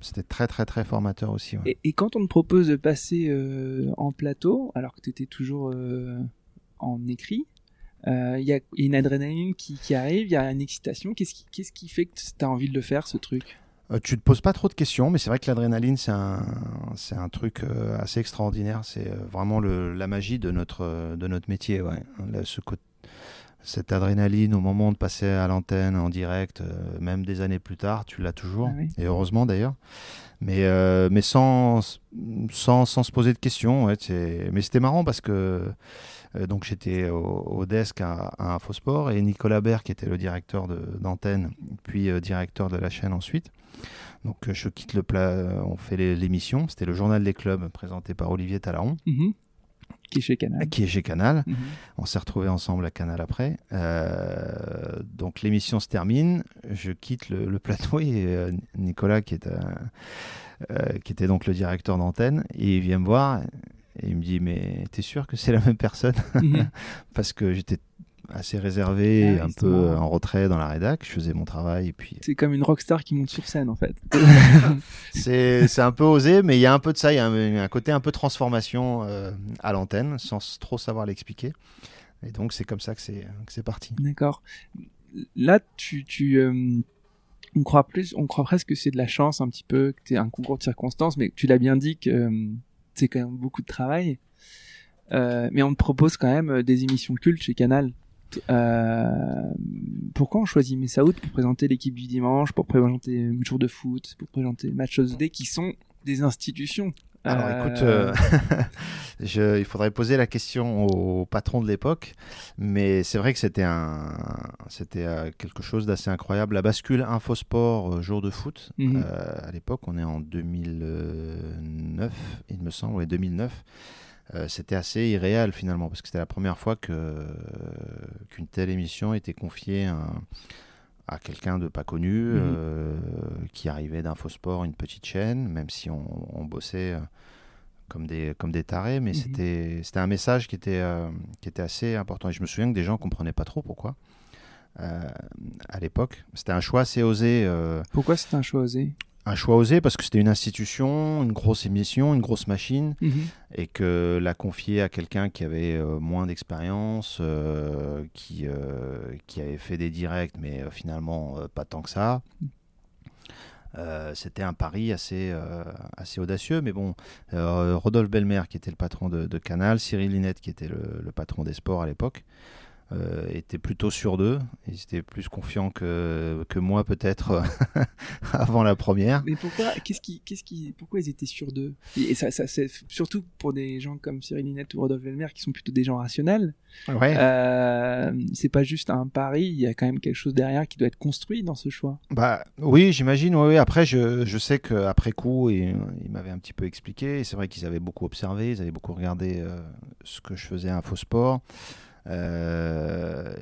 c'était très très très formateur aussi. ouais. Et, et quand on te propose de passer euh, en plateau, alors que tu étais toujours euh, en écrit, euh, il y a une adrénaline qui, qui arrive, il y a une excitation. Qu'est-ce qui, qu'est-ce qui fait que tu as envie de le faire, ce truc? Tu te poses pas trop de questions, mais c'est vrai que l'adrénaline, c'est un, c'est un truc assez extraordinaire. C'est vraiment le, la magie de notre, de notre métier. Ouais. Ce côté- cette adrénaline, au moment de passer à l'antenne en direct, euh, même des années plus tard, tu l'as toujours. Ah oui. Et heureusement d'ailleurs. Mais, euh, mais sans, sans, sans se poser de questions. ouais, mais c'était marrant parce que euh, donc j'étais au, au desk à, à Infosport et Nicolas Bert, qui était le directeur d'antenne, puis directeur de la chaîne ensuite. Donc je quitte le plat, on fait l'émission. C'était le journal des clubs présenté par Olivier Talaron, Mhm. Qui est chez Canal. qui est chez Canal. Mhm. On s'est retrouvés ensemble à Canal après. Euh, donc l'émission se termine, je quitte le, le plateau et euh, Nicolas, qui, est, euh, qui était donc le directeur d'antenne, et il vient me voir et il me dit Mais t'es sûr que c'est la même personne? Mhm. Parce que j'étais assez réservé, Ah un peu en retrait dans la rédac, je faisais mon travail et puis C'est comme une rockstar qui monte sur scène, en fait. c'est c'est un peu osé, mais il y a un peu de ça, il y a un, un côté un peu transformation euh, à l'antenne sans trop savoir l'expliquer. Et donc c'est comme ça que c'est que c'est parti. D'accord. Là, tu, tu, euh, on croit plus, on croit presque que c'est de la chance un petit peu, que c'est un concours de circonstances, mais tu l'as bien dit que euh, c'est quand même beaucoup de travail. Euh, mais on te propose quand même des émissions cultes chez Canal. Euh, pourquoi on choisit Messaoud pour présenter l'équipe du dimanche, pour présenter un jour de foot, pour présenter Match of the Day, qui sont des institutions Alors Euh, écoute, euh, je- il faudrait poser la question au patron de l'époque, mais c'est vrai que c'était un, c'était quelque chose d'assez incroyable. La bascule Infosport jour de foot, Mhm. euh, à l'époque, on est en 2009, il me semble, ouais, 2009. Euh, c'était assez irréel finalement parce que c'était la première fois que qu'une telle émission était confiée à, à quelqu'un de pas connu Mhm. euh, qui arrivait d'Infosport, une petite chaîne, même si on, on bossait euh, comme des comme des tarés, mais Mhm. c'était c'était un message qui était euh, qui était assez important. Et je me souviens que des gens comprenaient pas trop pourquoi. à l'époque. C'était un choix assez osé. Pourquoi c'était un choix osé? Un choix osé parce que c'était une institution, une grosse émission, une grosse machine, Mhm. et que la confier à quelqu'un qui avait euh, moins d'expérience, euh, qui, euh, qui avait fait des directs, mais finalement pas tant que ça. c'était un pari assez, assez audacieux, mais bon, Rodolphe Belmer, qui était le patron de, de Canal, Cyril Linette, qui était le, le patron des sports à l'époque, euh, étaient plutôt sur d'eux. Ils étaient plus confiants que, que moi, peut-être, avant la première. Mais pourquoi Qu'est-ce qui, qu'est-ce qui, pourquoi ils étaient sûrs d'eux? Et ça, ça c'est surtout pour des gens comme Cyril Linette ou Rodolphe Velmer qui sont plutôt des gens rationnels. Ouais. Euh, c'est pas juste un pari. Il y a quand même quelque chose derrière qui doit être construit dans ce choix. Bah oui, j'imagine. Oui, oui. Après, je, je sais qu'après coup, ils, ils m'avaient un petit peu expliqué. C'est vrai qu'ils avaient beaucoup observé, ils avaient beaucoup regardé euh, ce que je faisais à Infosport. Euh,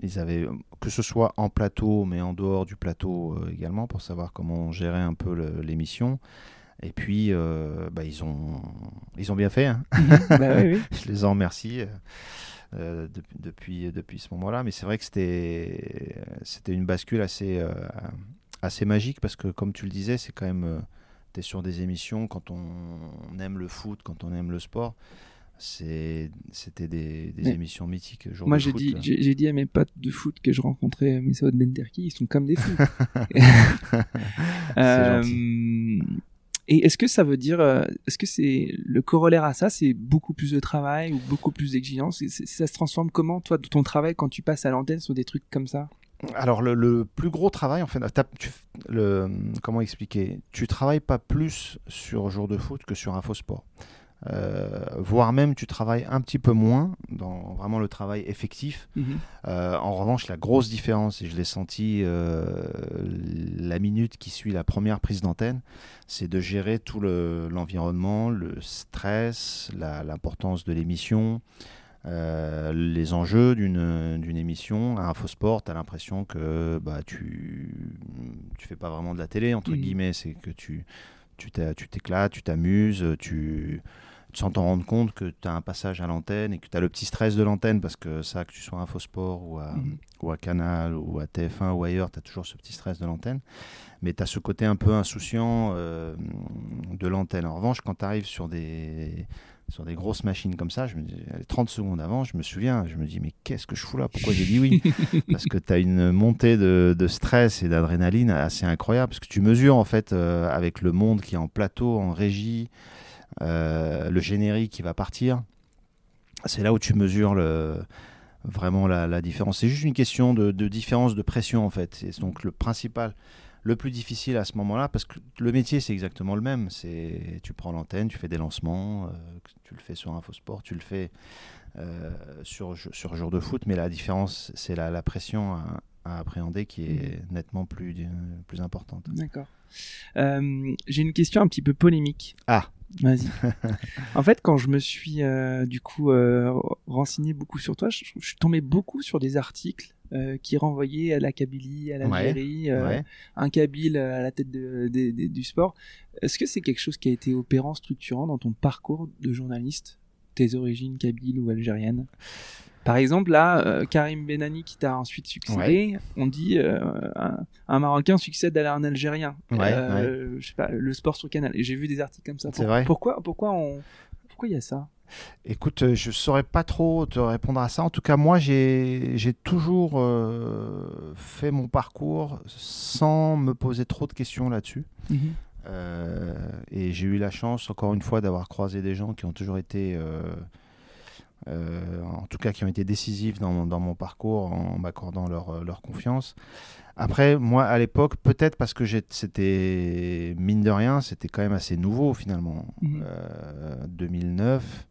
ils avaient, que ce soit en plateau, mais en dehors du plateau euh, également, pour savoir comment gérait un peu l'émission. Et puis, euh, bah, ils, ont, ils ont bien fait. hein. bah oui, oui. je les en remercie euh, de- depuis, depuis ce moment-là. Mais c'est vrai que c'était une bascule assez, euh, assez magique parce que, comme tu le disais, c'est quand même. tu es sur des émissions quand on, aime le foot, quand on aime le sport. C'était des, émissions mythiques. jour Moi, j'ai dit, j'ai dit à mes potes de foot que je rencontrais Messaoud Benterki, ils sont comme des fous. Euh, et est-ce que ça veut dire, euh, est-ce que c'est le corollaire à ça, c'est beaucoup plus de travail ou beaucoup plus d'exigence? Ça se transforme comment, toi, de ton travail quand tu passes à l'antenne sur des trucs comme ça? Alors le, le plus gros travail, en fait, tu- le, comment expliquer? Tu travailles pas plus sur jour de foot que sur Infosport. Euh, voire même tu travailles un petit peu moins dans vraiment le travail effectif. Euh, en revanche, la grosse différence, et je l'ai senti euh, la minute qui suit la première prise d'antenne, c'est de gérer tout le- l'environnement, le, stress, l'importance de l'émission, les enjeux d'une émission. À Infosport, tu as l'impression que bah, tu tu fais pas vraiment de la télé, entre Mhm. guillemets, c'est que tu t'éclates, tu t'amuses, tu sans t'en rendre compte que tu as un passage à l'antenne et que tu as le petit stress de l'antenne parce que ça, que tu sois à Infosport ou à, Mhm. ou à Canal ou à TF1 ou ailleurs, tu as toujours ce petit stress de l'antenne. Mais tu as ce côté un peu insouciant euh, de l'antenne. En revanche, quand tu arrives sur des, sur des grosses machines comme ça, je me dis, allez, 30 secondes avant, je me souviens, je me dis, mais qu'est-ce que je fous là? Pourquoi j'ai dit oui? Parce que tu as une montée de, de stress et d'adrénaline assez incroyable. Parce que tu mesures, en fait, euh, avec le monde qui est en plateau, en régie, le générique qui va partir. C'est là où tu mesures le, vraiment la, la différence. C'est juste une question de, de différence de pression en fait. C'est donc le principal, le plus difficile à ce moment-là, parce que le métier c'est exactement le même. C'est tu prends l'antenne, tu fais des lancements, euh, tu le fais sur Infosport, tu le fais euh, sur sur jour de foot, mais la différence c'est la, la pression à, à appréhender qui est nettement plus plus importante. D'accord. Euh, J'ai une question un petit peu polémique. Ah. Vas-y. en fait, quand je me suis euh, du coup euh, renseigné beaucoup sur toi, je, je suis tombé beaucoup sur des articles euh, qui renvoyaient à la Kabylie, à l'Algérie, euh, Ouais. un Kabyle à la tête de- de- de- du sport. Est-ce que c'est quelque chose qui a été opérant, structurant dans ton parcours de journaliste, tes origines kabyles ou algériennes Par exemple, là, euh, Karim Benani qui t'a ensuite succédé, on dit euh, un, un Marocain succède à un Algérien. Ouais, Euh, Je sais pas, le sport sur Canal. Et j'ai vu des articles comme ça. C'est vrai. Pourquoi, pourquoi on, pourquoi il y a ça? Écoute, euh, je saurais pas trop te répondre à ça. En tout cas, moi, j'ai toujours euh, fait mon parcours sans me poser trop de questions là-dessus. Euh, et j'ai eu la chance, encore une fois, d'avoir croisé des gens qui ont toujours été, euh, en tout cas, qui ont été décisifs dans, mon- dans mon parcours en m'accordant leur, euh, leur confiance. Après, moi, à l'époque, peut-être parce que c'était, mine de rien, c'était quand même assez nouveau finalement. Mhm. Euh, 2009,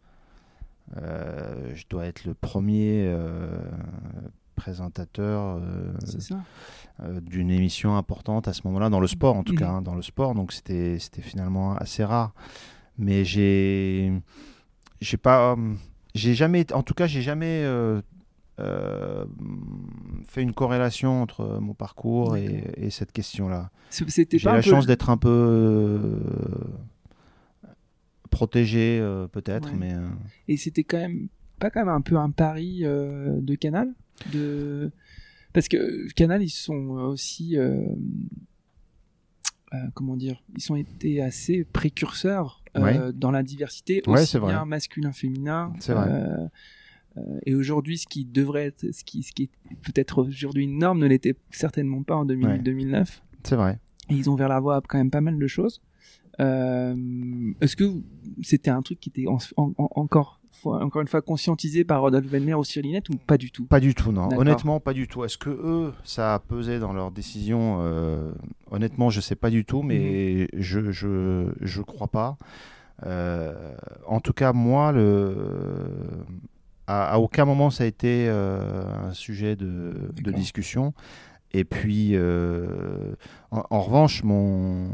euh, je dois être le premier présentateur d'une émission importante à ce moment-là, dans le sport en tout Mhm. cas, hein, dans le sport, donc c'était c'était finalement assez rare. Mais j'ai j'ai pas euh, j'ai jamais en tout cas j'ai jamais euh, euh, fait une corrélation entre mon parcours et, cette question-là. J'ai la peu- chance d'être un peu euh, protégé peut-être, Ouais. mais Et c'était quand même pas quand même un peu un pari de Canal de parce que Canal ils sont aussi comment dire ils sont été assez précurseurs dans la diversité aussi bien masculin féminin c'est vrai et aujourd'hui, ce qui devrait être, ce qui, ce qui est peut-être aujourd'hui une norme, ne l'était certainement pas en 2008-2009. C'est vrai. Et ils ont vers la voie quand même pas mal de choses. Euh, Est-ce que c'était un truc qui était encore encore une fois conscientisé par Rodolphe Benmer ou Cyrilinette ou pas du tout? Pas du tout, non. Honnêtement, pas du tout. Est-ce que eux, ça a pesé dans leur décision euh, Honnêtement, je sais pas du tout, mais mhm. je, je je crois pas. Euh, en tout cas, moi, le à, aucun moment ça a été euh, un sujet de, discussion. Et puis, en, revanche, mon,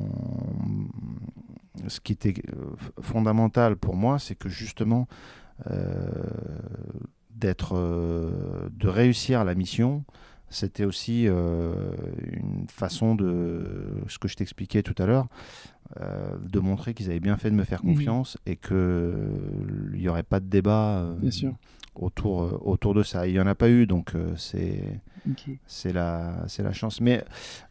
ce qui était fondamental pour moi, c'est que justement, d'être, de réussir la mission, c'était aussi une façon de, ce que je t'expliquais tout à l'heure, de montrer qu'ils avaient bien fait de me faire confiance et qu'il n'y aurait pas de débat. Bien sûr autour, euh, autour de ça. Il n'y en a pas eu, donc euh, c'est c'est la, la chance. Mais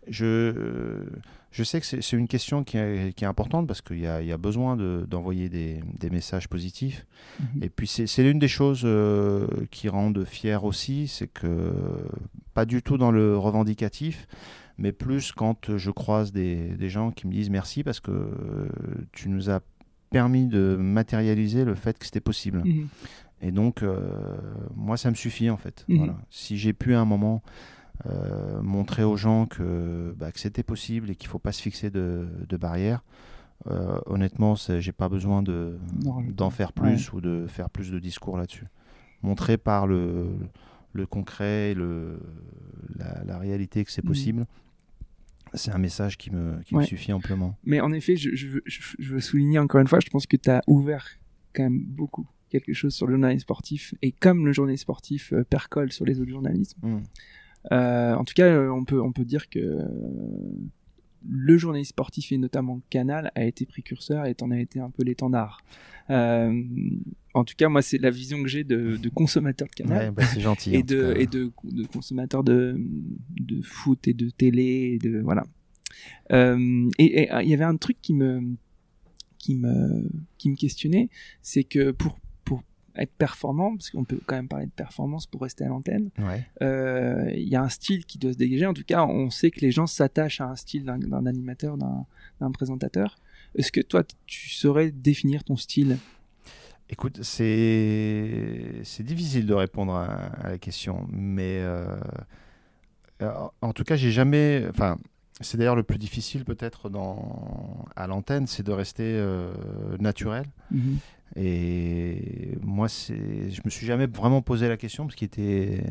je, je sais que c'est une question qui est, qui est importante parce qu'il y, y a, besoin d'envoyer des, des, messages positifs. Mhm. Et puis c'est l'une des choses euh, qui rendent fier aussi, c'est que pas du tout dans le revendicatif, mais plus quand je croise des, des gens qui me disent merci parce que tu nous as permis de matérialiser le fait que c'était possible. Mhm. Et donc, euh, moi, ça me suffit en fait. Mhm. Si j'ai pu à un moment euh, montrer aux gens que, bah, que c'était possible et qu'il ne faut pas se fixer de, de barrières, euh, honnêtement, j'ai pas besoin d'en faire plus ou de faire plus de discours là-dessus. Montrer par le, le concret, le, la, réalité que c'est mhm. possible, c'est un message qui me, qui me suffit amplement. Mais en effet, je, je, je, veux souligner encore une fois, je pense que tu as ouvert quand même beaucoup quelque chose sur le journalisme sportif et comme le journalisme sportif euh, percole sur les autres journalismes. Hmm. Euh, en tout cas, euh, on peut on peut dire que le journalisme sportif et notamment Canal a été précurseur et en a été un peu l'étendard. en tout cas, moi, c'est la vision que j'ai de, de, consommateur de Canal. Bah, c'est gentil. Et, de, et de, de, consommateur de, de foot et de télé et de voilà. et il y avait un truc qui me qui me qui me questionnait, c'est que pour être performant, parce qu'on peut quand même parler de performance pour rester à l'antenne, euh, il y a un style qui doit se dégager. En tout cas, on sait que les gens s'attachent à un style d'un animateur, d'un présentateur. Est-ce que toi, tu saurais définir ton style? Écoute, c'est difficile de répondre à, la question, mais euh, en tout cas, j'ai jamais. Enfin, c'est d'ailleurs le plus difficile peut-être à l'antenne, c'est de rester euh, naturel. Mm-hmm. Et moi, c'est, je me suis jamais vraiment posé la question parce qu'il était,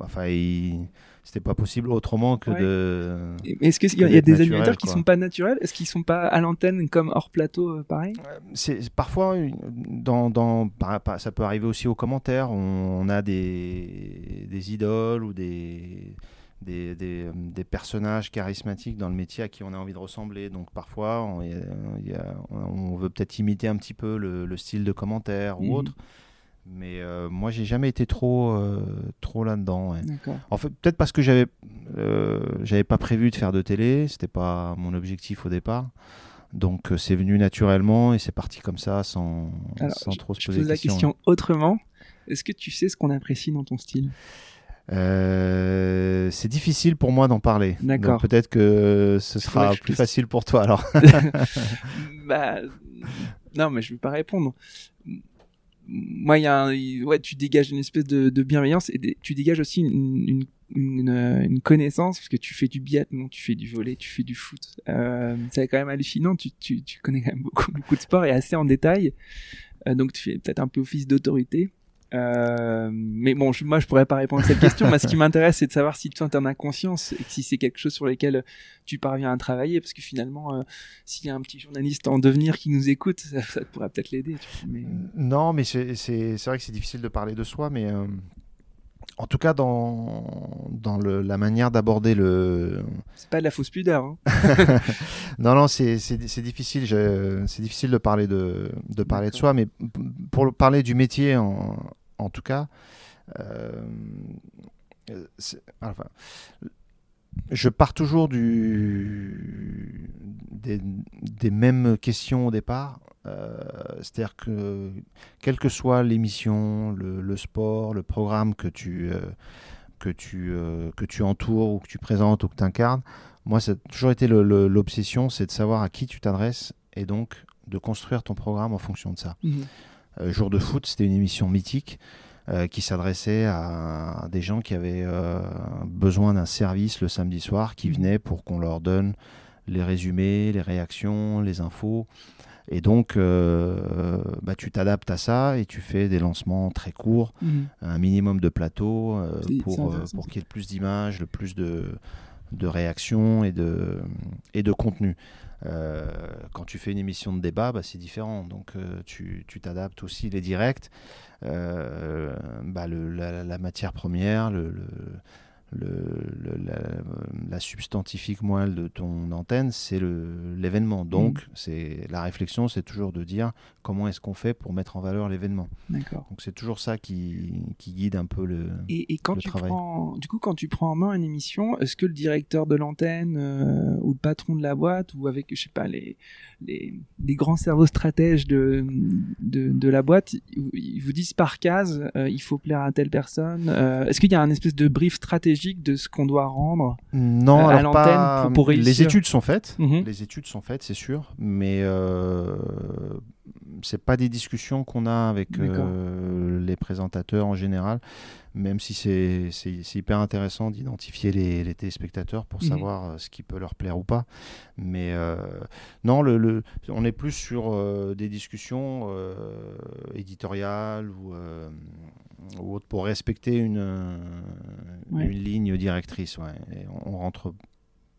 enfin, c'était pas possible autrement que de. Est-ce qu'il y, a, des animateurs qui sont pas naturels? Est-ce qu'ils sont pas à l'antenne comme hors plateau, euh, pareil? C'est parfois, dans, dans, ça peut arriver aussi aux commentaires. On, a des, des idoles ou des des, des, des, personnages charismatiques dans le métier à qui on a envie de ressembler. Donc parfois, on, on veut peut-être imiter un petit peu le, style de commentaire ou mhm. autre. Mais euh, moi, j'ai jamais été trop, euh, trop là-dedans. En fait, peut-être parce que j'avais, euh, j'avais pas prévu de faire de télé. C'était pas mon objectif au départ. Donc c'est venu naturellement et c'est parti comme ça sans, sans trop se poser de questions. la question autrement. Est-ce que tu sais ce qu'on apprécie dans ton style? Euh, c'est difficile pour moi d'en parler. D'accord. Peut-être que ce sera plus facile pour toi alors. bah, non, mais je ne vais pas répondre. Moi, il y a ouais, tu dégages une espèce de, bienveillance et tu dégages aussi une, une, une, connaissance parce que tu fais du biathlon, tu fais du volet, tu fais du foot. Euh, c'est quand même hallucinant. Tu, tu, tu connais quand même beaucoup, beaucoup de sport et assez en détail. Euh, donc, tu fais peut-être un peu office d'autorité. Euh, mais bon, moi je pourrais pas répondre à cette question. mais ce qui m'intéresse, c'est de savoir si toi en as conscience et si c'est quelque chose sur lequel tu parviens à travailler, parce que finalement, euh, s'il y a un petit journaliste en devenir qui nous écoute, ça, pourrait peut-être l'aider. Non, mais c'est vrai que c'est difficile de parler de soi, mais euh, en tout cas dans, dans le, la manière d'aborder le. C'est pas de la fausse pudeur. Hein. non, non, c'est difficile. C'est difficile de parler de, de parler de soi, mais pour parler du métier en, en tout cas, euh, enfin, je pars toujours des, mêmes questions au départ. Euh, c'est-à-dire que quelle que soit l'émission, le, sport, le programme que tu, euh, que, tu, euh, que tu entoures ou que tu présentes ou que tu incarnes, moi, ça a toujours été l'obsession, c'est de savoir à qui tu t'adresses et donc de construire ton programme en fonction de ça. Mmh. Jour de foot, c'était une émission mythique. Euh, qui s'adressait à, des gens qui avaient euh, besoin d'un service le samedi soir, qui mmh. venaient pour qu'on leur donne les résumés, les réactions, les infos. Et donc, euh, bah, tu t'adaptes à ça et tu fais des lancements très courts, mmh. un minimum de plateaux pour, pour qu'il y ait le plus d'images, le plus de, de réactions et de, et de contenu. Euh, quand tu fais une émission de débat, bah, c'est différent. Donc euh, tu t'adaptes aussi les directs, euh, bah, la, matière première, le, la, la, substantifique moelle de ton antenne, c'est l'événement. Donc, mm. c'est la réflexion, c'est toujours de dire comment est-ce qu'on fait pour mettre en valeur l'événement. D'accord. Donc, c'est toujours ça qui, qui, guide un peu le, et, et quand tu travail. Prends, du coup, quand tu prends en main une émission, est-ce que le directeur de l'antenne euh, ou le patron de la boîte ou avec, je sais pas, les, les, les grands cerveaux stratèges de, de, de, la boîte, ils vous disent par case, euh, il faut plaire à telle personne. Euh, est-ce qu'il y a un espèce de brief stratégique de ce qu'on doit rendre non, euh, à l'antenne pour, réussir Les études sont faites, mhm. les études sont faites, c'est sûr, mais euh, c'est pas des discussions qu'on a avec les présentateurs en général, même si c'est hyper intéressant d'identifier les, téléspectateurs pour mhm. savoir euh, ce qui peut leur plaire ou pas. Mais euh, non, le, on est plus sur des discussions éditoriales ou, ou autres pour respecter une, une ligne directrice. Ouais. on, on rentre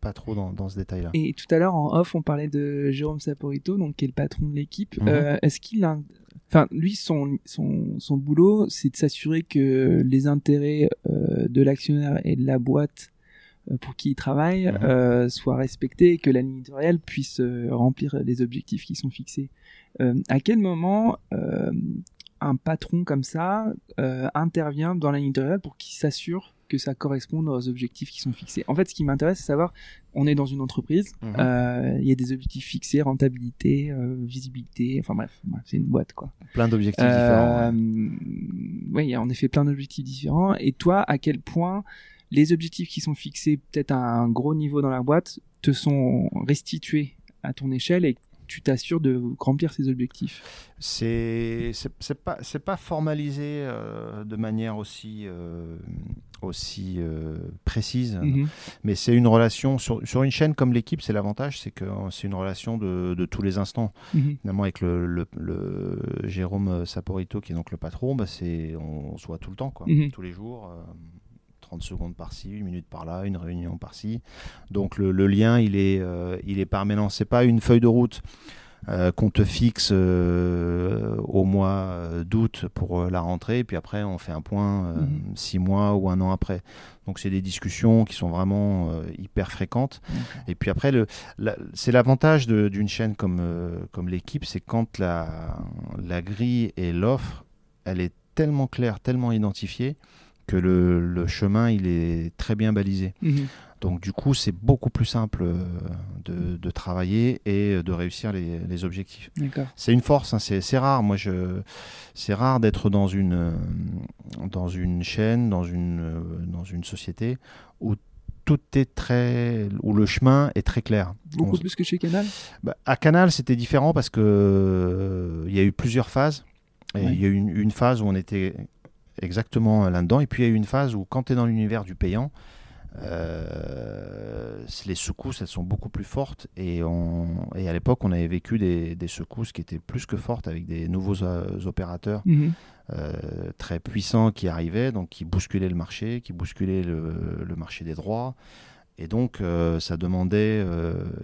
pas trop dans, ce détail-là. Et tout à l'heure, en off, on parlait de Jérôme Saporito, donc, qui est le patron de l'équipe. Mhm. Euh, est-ce qu'il a... Enfin, lui, son, son, son boulot, c'est de s'assurer que les intérêts euh, de l'actionnaire et de la boîte euh, pour qui il travaille mhm. soient respectés et que la ligne éditoriale puisse remplir les objectifs qui sont fixés. à quel moment un patron comme ça intervient dans la ligne éditoriale pour qu'il s'assure que ça corresponde aux objectifs qui sont fixés. En fait, ce qui m'intéresse, c'est savoir, on est dans une entreprise, mhm. euh, il y a des objectifs fixés, rentabilité, euh, visibilité, enfin bref, c'est une boîte quoi. Plein d'objectifs différents. Oui, il y a en effet plein d'objectifs différents. Et toi, à quel point les objectifs qui sont fixés peut-être à un gros niveau dans la boîte te sont restitués à ton échelle et tu t'assures de remplir ces objectifs C'est c'est pas c'est pas formalisé euh, de manière aussi euh, aussi euh, précise, mhm. mais c'est une relation sur, sur, une chaîne comme l'équipe. C'est l'avantage, c'est que c'est une relation de, de, tous les instants. Mhm. Finalement, avec le, le, Jérôme Saporito qui est donc le patron, bah c'est on, se voit tout le temps, quoi, mhm. tous les jours. 30 secondes par-ci, une minute par-là, une réunion par-ci. Donc le, lien, il est, euh, il est permanent. C'est pas une feuille de route euh, qu'on te fixe euh, au mois d'août pour la rentrée, et puis après on fait un point mhm. six mois ou un an après. Donc c'est des discussions qui sont vraiment hyper fréquentes. Et puis après, c'est l'avantage d'une chaîne comme, comme l'équipe, c'est quand la, la grille et l'offre, elle est tellement claire, tellement identifiée, que le, chemin il est très bien balisé. Mhm. Donc du coup, c'est beaucoup plus simple euh, de, travailler et de réussir les, objectifs. C'est une force, hein, c'est rare. Moi, je, c'est rare d'être dans une dans une chaîne, dans une dans une société où tout est très où le chemin est très clair. Beaucoup plus que chez Canal? Bah, à Canal, c'était différent parce que euh, il y a eu plusieurs phases. il y a eu une, phase où on était exactement là-dedans. Et puis il y a eu une phase où quand tu es dans l'univers du payant, euh, les secousses, elles sont beaucoup plus fortes. Et, et à l'époque, on avait vécu des, secousses qui étaient plus que fortes avec des nouveaux euh, opérateurs mhm. euh, très puissants qui arrivaient, donc qui bousculaient le marché, qui bousculaient le, marché des droits. Et donc, ça demandait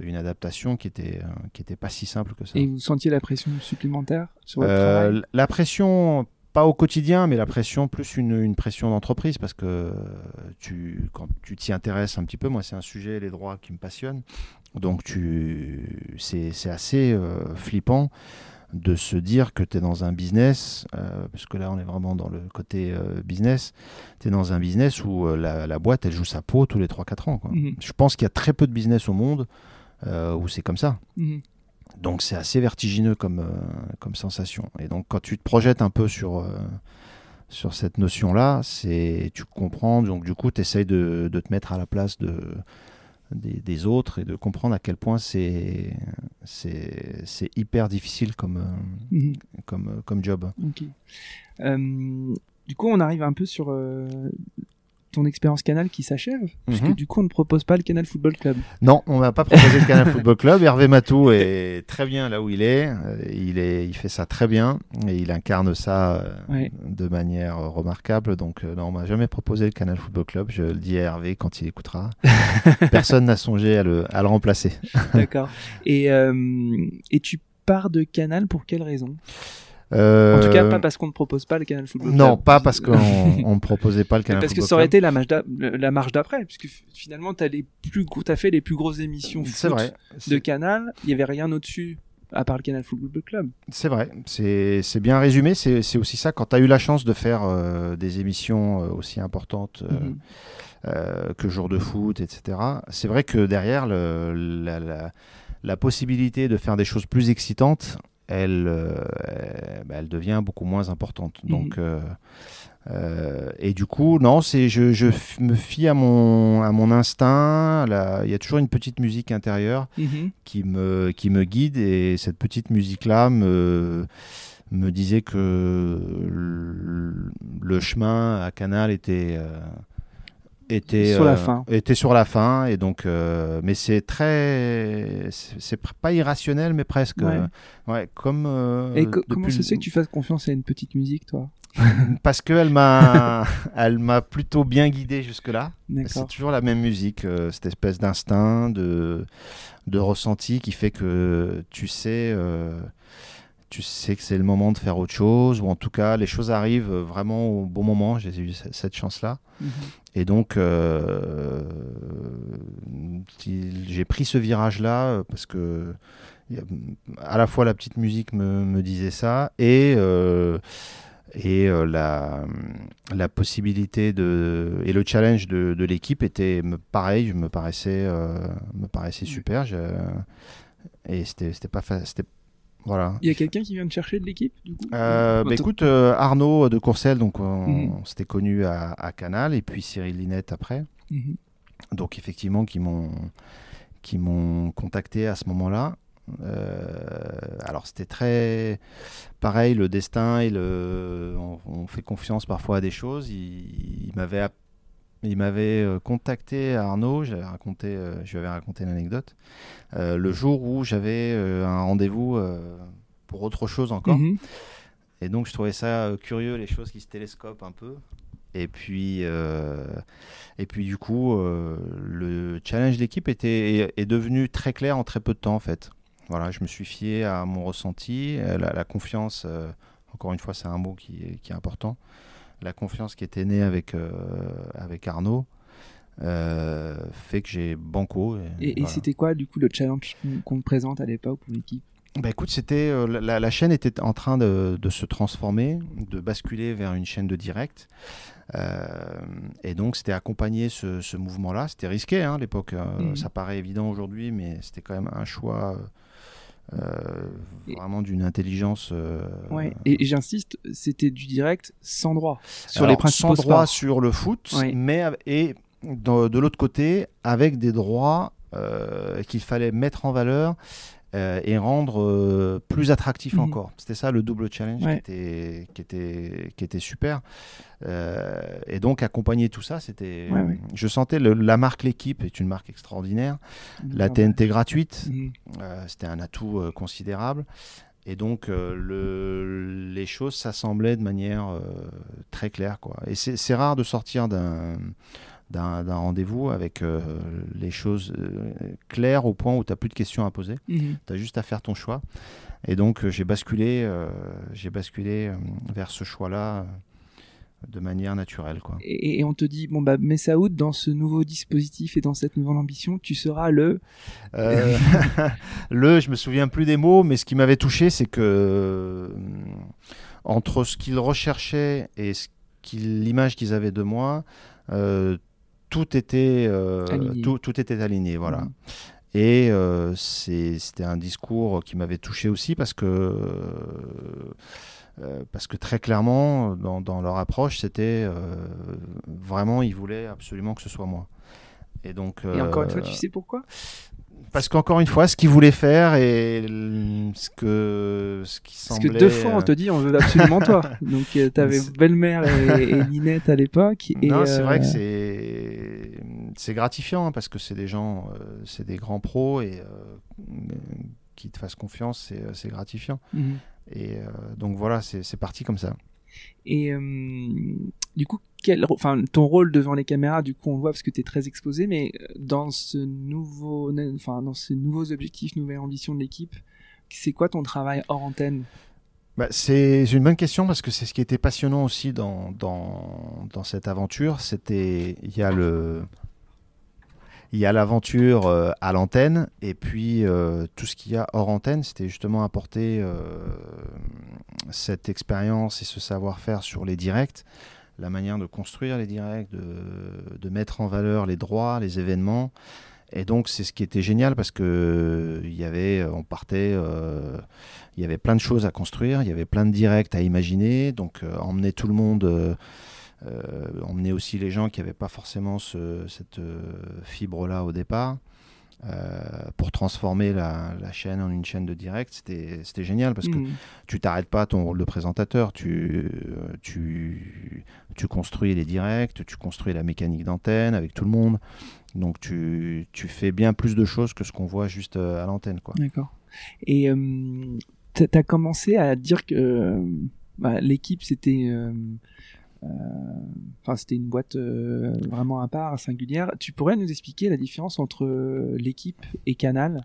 une adaptation qui était, qui était pas si simple que ça. Et vous sentiez la pression supplémentaire sur votre travail? La pression pas au quotidien, mais la pression, plus une, une pression d'entreprise, parce que tu, quand tu t'y intéresses un petit peu, moi c'est un sujet, les droits, qui me passionne, donc tu, c'est, c'est assez euh, flippant de se dire que tu es dans un business, euh, parce que là on est vraiment dans le côté euh, business, tu es dans un business où la, la boîte elle joue sa peau tous les 3-4 ans. Quoi. Mhm. Je pense qu'il y a très peu de business au monde où c'est comme ça. Mhm. Donc c'est assez vertigineux comme, euh, comme sensation. Et donc quand tu te projettes un peu sur, euh, sur cette notion-là, c'est tu comprends, donc du coup tu essayes de, de te mettre à la place de, des, des autres et de comprendre à quel point c'est hyper difficile comme, euh, Mhm. comme, comme job. Du coup, on arrive un peu sur ton expérience Canal qui s'achève, puisque Mhm. du coup, on ne propose pas le Canal Football Club. Non, on m'a pas proposé le Canal Football Club. Hervé Matou est très bien là où il est. Euh, Il, est, il fait ça très bien et il incarne ça euh, Ouais. de manière euh, remarquable. Donc, non, on m'a jamais proposé le Canal Football Club. Je le dis à Hervé quand il écoutera. Personne n'a songé à le, à le remplacer. D'accord. Et, euh, et tu pars de Canal pour quelle raison? Euh, En tout cas, pas parce qu'on ne propose pas le Canal Football Club. Non, pas parce qu'on on me proposait pas le Canal parce que Football ça aurait Club. été la marche d'a- la marche d'après, puisque finalement, tu as, fait les plus grosses émissions C'est foot vrai. de Canal, il y avait rien au-dessus à part le Canal Football Club. C'est vrai, c'est bien résumé. C'est aussi ça, quand tu as eu la chance de faire euh, des émissions euh, aussi importantes euh, Mhm. que Jour de foot, etc., c'est vrai que derrière, le- la, la- la possibilité de faire des choses plus excitantes, elle, euh, elle, bah, elle devient beaucoup moins importante. Mhm. Donc, euh, euh, et du coup, non, c'est je, me fie à mon, à mon instinct. la- Il y a toujours une petite musique intérieure Mhm. qui me, qui me guide et cette petite musique-là me, me disait que le, le chemin à Canal était, était, Sur la euh, fin. était sur la fin et donc euh, mais c'est très c'est pas irrationnel mais presque Ouais. euh, ouais, comme Et co- comment ça se fait que tu fasses confiance à une petite musique, toi? Parce qu'elle m'a elle m'a plutôt bien guidé jusque là c'est toujours la même musique, euh, cette espèce d'instinct, de, de ressenti qui fait que tu sais, euh, tu sais que c'est le moment de faire autre chose, ou en tout cas les choses arrivent vraiment au bon moment. J'ai eu cette chance-là. Mhm. Et donc, euh, j'ai pris ce virage-là euh, parce que à la fois la petite musique me, me disait ça et euh, et euh, la, la possibilité de et le challenge de, de l'équipe était pareil, me paraissait euh, me paraissait super. Je- et c'était c'était pas c'était voilà. Il y a quelqu'un qui vient te chercher de l'équipe, du coup Euh, bah, écoute, euh, Arnaud de Courcelles, donc on, Mhm. on s'était connu à, à Canal, et puis Cyril Linette après. Mhm. Donc effectivement, qui m'ont qui m'ont contacté à ce moment-là. Euh, alors c'était très pareil, le destin et le, on, on fait confiance parfois à des choses. Il, il m'avait il m'avait euh, contacté Arnaud, j'avais raconté, euh, je lui avais raconté l'anecdote, euh, le jour où j'avais euh, un rendez-vous pour autre chose encore. Mhm. Et donc je trouvais ça curieux, les choses qui se télescopent un peu. Et puis, et puis du coup, le challenge d'équipe était, est, devenu très clair en très peu de temps en fait. Voilà, je me suis fié à mon ressenti, la, la confiance, encore une fois c'est un mot qui est important, la confiance qui était née avec, euh, avec Arnaud euh, fait que j'ai banco. Et, et voilà. c'était quoi, du coup, le challenge qu'on- te présente à l'époque pour l'équipe Bah écoute, c'était euh, la, la chaîne était en train de, de se transformer, de basculer vers une chaîne de direct. Euh, et donc c'était accompagner ce, ce mouvement-là. C'était risqué hein, à l'époque. euh, Mhm. Ça paraît évident aujourd'hui, mais c'était quand même un choix vraiment d'une intelligence. euh, Ouais. Et, et j'insiste, c'était du direct sans droit sur alors, les principaux sans droit sports. sur le foot, mais et de, de l'autre côté avec des droits euh, qu'il fallait mettre en valeur euh, et rendre euh, plus attractif Mhm. encore. C'était ça le double challenge Ouais. qui, était, qui, était, qui était super. Euh, et donc accompagner tout ça, c'était. Ouais, ouais. Je sentais le- la marque l'équipe est une marque extraordinaire. La TNT gratuite, Mhm. c'était un atout considérable. Et donc, le, les choses s'assemblaient de manière très claire. Quoi. Et c'est rare de sortir d'un d'un rendez-vous avec euh, les choses euh, claires au point où tu n'as plus de questions à poser. Mhm. Tu as juste à faire ton choix. Et donc j'ai basculé, j'ai basculé vers ce choix-là de manière naturelle. Quoi. Et, on te dit, bon, bah, out dans ce nouveau dispositif et dans cette nouvelle ambition, tu seras le. Euh, le, je me souviens plus des mots, mais ce qui m'avait touché, c'est que euh, entre ce qu'ils recherchaient et l'image qu'ils avaient de moi, euh, tout, était, tout, tout, était aligné. Voilà. Mmh. Et c'était un discours qui m'avait touché aussi parce que euh, parce que très clairement, dans, leur approche, c'était euh, vraiment, ils voulaient absolument que ce soit moi. Et donc. et encore une fois, tu euh, sais pourquoi? Parce qu'encore une fois, ce qu'ils voulaient faire et ce que ce qui semblait. Parce que deux fois, on te dit, on veut absolument toi. Donc, tu avais belle-mère et, et, Linette à l'époque. Non, c'est vrai que c'est c'est gratifiant hein, parce que c'est des gens, c'est des grands pros et qui te fassent confiance, c'est gratifiant. Mhm. Et euh, donc voilà, c'est parti comme ça. Et euh, du coup, quel, enfin, ton rôle devant les caméras, du coup, on voit parce que tu es très exposé, mais euh, dans ce nouveau, enfin, dans ces nouveaux objectifs, nouvelles ambitions de l'équipe, c'est quoi ton travail hors antenne? Bah, c'est une bonne question parce que c'est ce qui était passionnant aussi dans, dans, dans cette aventure. C'était il y a le il y a l'aventure euh, à l'antenne et puis euh, tout ce qu'il y a hors antenne, c'était justement apporter euh, cette expérience et ce savoir-faire sur les directs, la manière de construire les directs, de, mettre en valeur les droits, les événements. Et donc c'est ce qui était génial parce que il y avait, on partait, il y avait plein de choses à construire, il y avait plein de directs à imaginer, donc emmener tout le monde emmener aussi les gens qui n'avaient pas forcément cette euh, fibre-là au départ. Euh, pour transformer la, chaîne en une chaîne de direct, c'était génial parce que mmh. tu t'arrêtes pas ton rôle de présentateur, tu, tu, tu, construis les directs, tu construis la mécanique d'antenne avec tout le monde. Donc tu, tu, fais bien plus de choses que ce qu'on voit juste à l'antenne. D'accord. Et tu as commencé à dire que bah, l'équipe c'était euh, enfin, c'était une boîte euh, vraiment à part, singulière. Tu pourrais nous expliquer la différence entre euh, l'équipe et Canal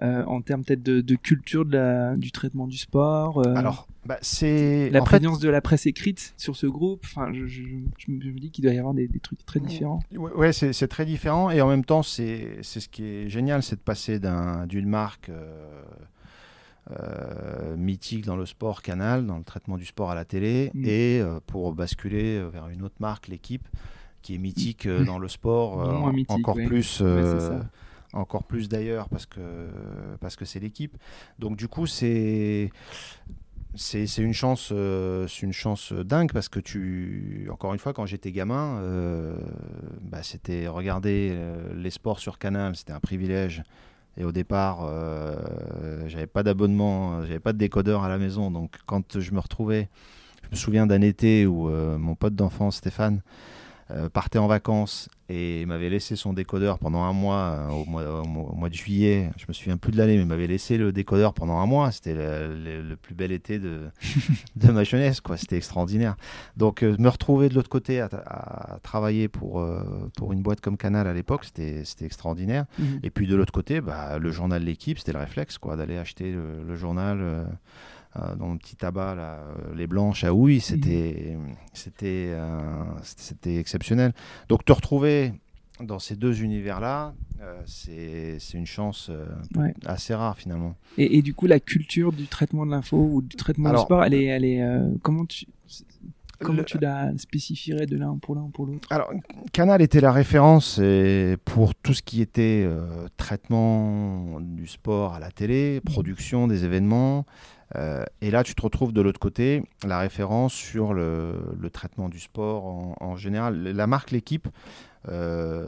en termes peut-être de, culture de la, du traitement du sport Alors, bah, c'est la présence de la presse écrite sur ce groupe. Enfin, je, je, me dis qu'il doit y avoir des, des trucs très différents. Ouais, c'est très différent et en même temps, c'est ce qui est génial, c'est de passer d'une marque euh, mythique dans le sport Canal, dans le traitement du sport à la télé, mm. et euh, pour basculer euh, vers une autre marque, l'équipe, qui est mythique dans le sport, encore, plus, encore plus d'ailleurs parce que parce que c'est l'équipe. Donc du coup c'est c'est une chance c'est une chance dingue parce que tu encore une fois quand j'étais gamin bah, c'était regarder les sports sur Canal c'était un privilège et au départ, euh, j'avais pas d'abonnement, j'avais pas de décodeur à la maison. Donc quand je me retrouvais, je me souviens d'un été où euh, mon pote d'enfance Stéphane euh, partait en vacances et m'avait laissé son décodeur pendant un mois, au mois, de juillet. Je me souviens plus de l'année, mais m'avait laissé le décodeur pendant un mois. C'était le, plus bel été de, de ma jeunesse, quoi. C'était extraordinaire. Donc me retrouver de l'autre côté à, travailler pour, pour une boîte comme Canal à l'époque, c'était extraordinaire. Mhm. Et puis de l'autre côté, bah, le journal de l'équipe, c'était le réflexe, quoi, d'aller acheter le, journal. Euh, dans le petit tabac, là, euh, les blanches à houille, c'était mhm. c'était euh, c'était exceptionnel. Donc te retrouver dans ces deux univers-là, c'est une chance assez rare finalement. Et, du coup, la culture du traitement de l'info ou du traitement du sport, elle est, elle est comment tu Comment tu la spécifierais de l'un pour l'un pour l'autre? Alors, Canal était la référence pour tout ce qui était traitement du sport à la télé, mhm. production des événements, euh, et là, tu te retrouves de l'autre côté, la référence sur le, traitement du sport en, général. La marque, l'équipe, euh,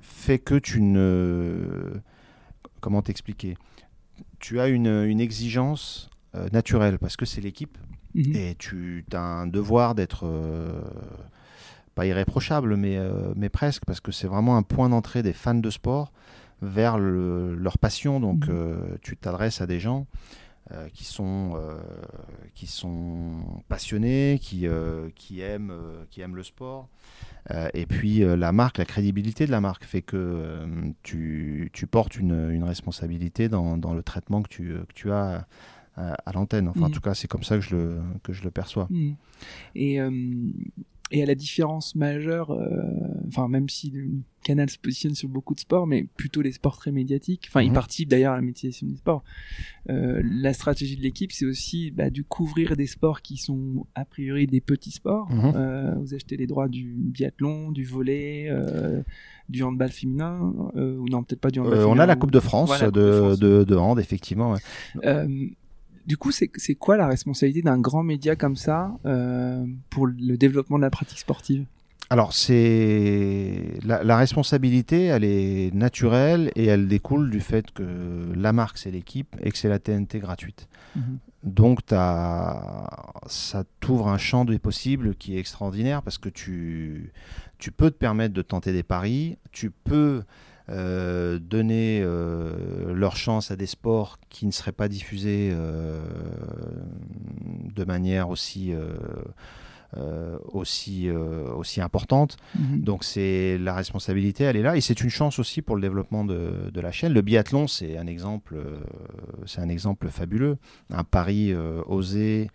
fait que tu ne... Comment t'expliquer? Tu as une, exigence euh, naturelle parce que c'est l'équipe mhm. et tu as un devoir d'être pas irréprochable, mais, mais presque, parce que c'est vraiment un point d'entrée des fans de sport vers leur passion. Donc, mhm. euh, tu t'adresses à des gens euh, qui, sont, qui sont passionnés, qui, qui, aiment, qui aiment le sport. et puis la marque, la crédibilité de la marque fait que tu, tu, portes une, une responsabilité dans, dans, le traitement que tu, que tu as à, l'antenne. Enfin, en mm. tout cas, c'est comme ça que je le, que je le perçois. Mm. Et et à la différence majeure, euh, enfin même si le canal se positionne sur beaucoup de sports, mais plutôt les sports très médiatiques. Enfin, il mhm. participe d'ailleurs à la médiatisation des sports. Euh, la stratégie de l'équipe, c'est aussi bah, du couvrir des sports qui sont a priori des petits sports. Mhm. Euh, vous achetez les droits du biathlon, du volley, du handball féminin, ou non peut-être pas du handball. on a la Coupe de France, de, de, de, hand, effectivement. Ouais du coup, c'est quoi la responsabilité d'un grand média comme ça euh, pour le développement de la pratique sportive? Alors, c'est la, responsabilité, elle est naturelle et elle découle du fait que la marque c'est l'équipe et que c'est la TNT gratuite. Mhm. Donc, ça t'ouvre un champ des possibles qui est extraordinaire parce que tu, tu peux te permettre de tenter des paris, tu peux euh, donner euh, leur chance à des sports qui ne seraient pas diffusés euh, de manière aussi aussi aussi importante. Mhm. Donc c'est la responsabilité, elle est là et c'est une chance aussi pour le développement de, de la chaîne. Le biathlon, c'est un exemple, c'est un exemple fabuleux, un pari osé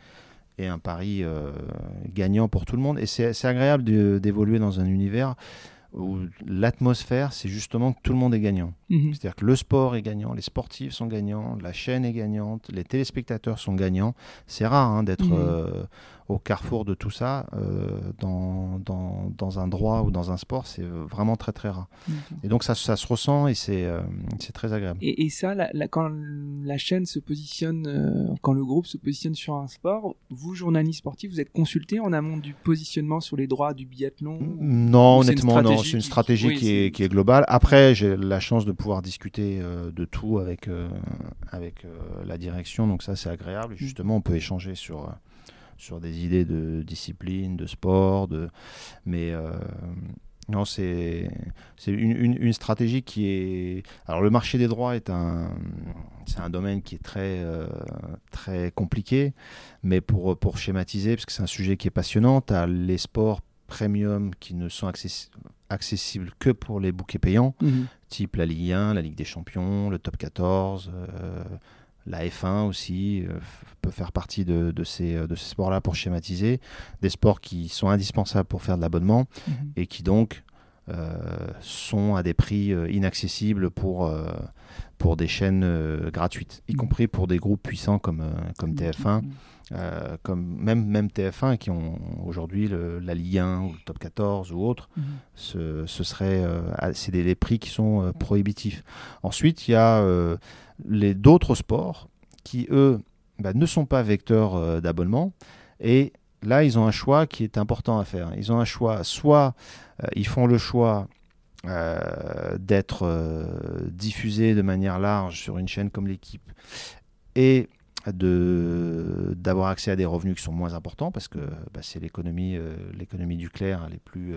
et un pari gagnant pour tout le monde. Et c'est agréable d'évoluer dans un univers où l'atmosphère, c'est justement que tout le monde est gagnant. Mhm. C'est-à-dire que le sport est gagnant, les sportifs sont gagnants, la chaîne est gagnante, les téléspectateurs sont gagnants. C'est rare hein, d'être mhm. euh, au carrefour de tout ça euh, dans, dans, dans, un droit ou dans un sport, c'est vraiment très très rare. Et donc ça, ça se ressent et c'est euh, très agréable. Et, et ça, la, quand la chaîne se positionne, euh, quand le groupe se positionne sur un sport, vous, journaliste sportif, vous êtes consulté en amont du positionnement sur les droits du biathlon Non, honnêtement, non. C'est une stratégie qui, est, qui est globale. Après, j'ai la chance de pouvoir discuter de tout avec, avec la direction, donc ça c'est agréable. Mm. Justement, on peut échanger sur sur des idées de discipline, de sport, de... mais euh, non, c'est une, une, stratégie qui est. Alors, le marché des droits est un, c'est un domaine qui est très, euh, très compliqué, mais pour, pour schématiser, parce que c'est un sujet qui est passionnant, tu as les sports premium qui ne sont accessibles que pour les bouquets payants, mhm. type la Ligue 1, la Ligue des Champions, le Top 14, la F1 aussi euh, peut faire partie de, ces, de ces sports-là pour schématiser. Des sports qui sont indispensables pour faire de l'abonnement mhm. et qui donc euh, sont à des prix euh, inaccessibles pour, pour des chaînes gratuites, y mhm. compris pour des groupes puissants comme, comme TF1. comme même, même TF1 qui ont aujourd'hui la Ligue 1 ou le Top 14 ou autre, mhm. ce, ce, serait c'est des, des, prix qui sont prohibitifs. Ensuite, il y a les d'autres sports qui, eux, bah, ne sont pas vecteurs euh, d'abonnement. Et là, ils ont un choix qui est important à faire. Ils ont un choix, soit euh, ils font le choix euh, d'être diffusés de manière large sur une chaîne comme l'équipe et de d'avoir accès à des revenus qui sont moins importants parce que bah, c'est l'économie l'économie du clair elle est plus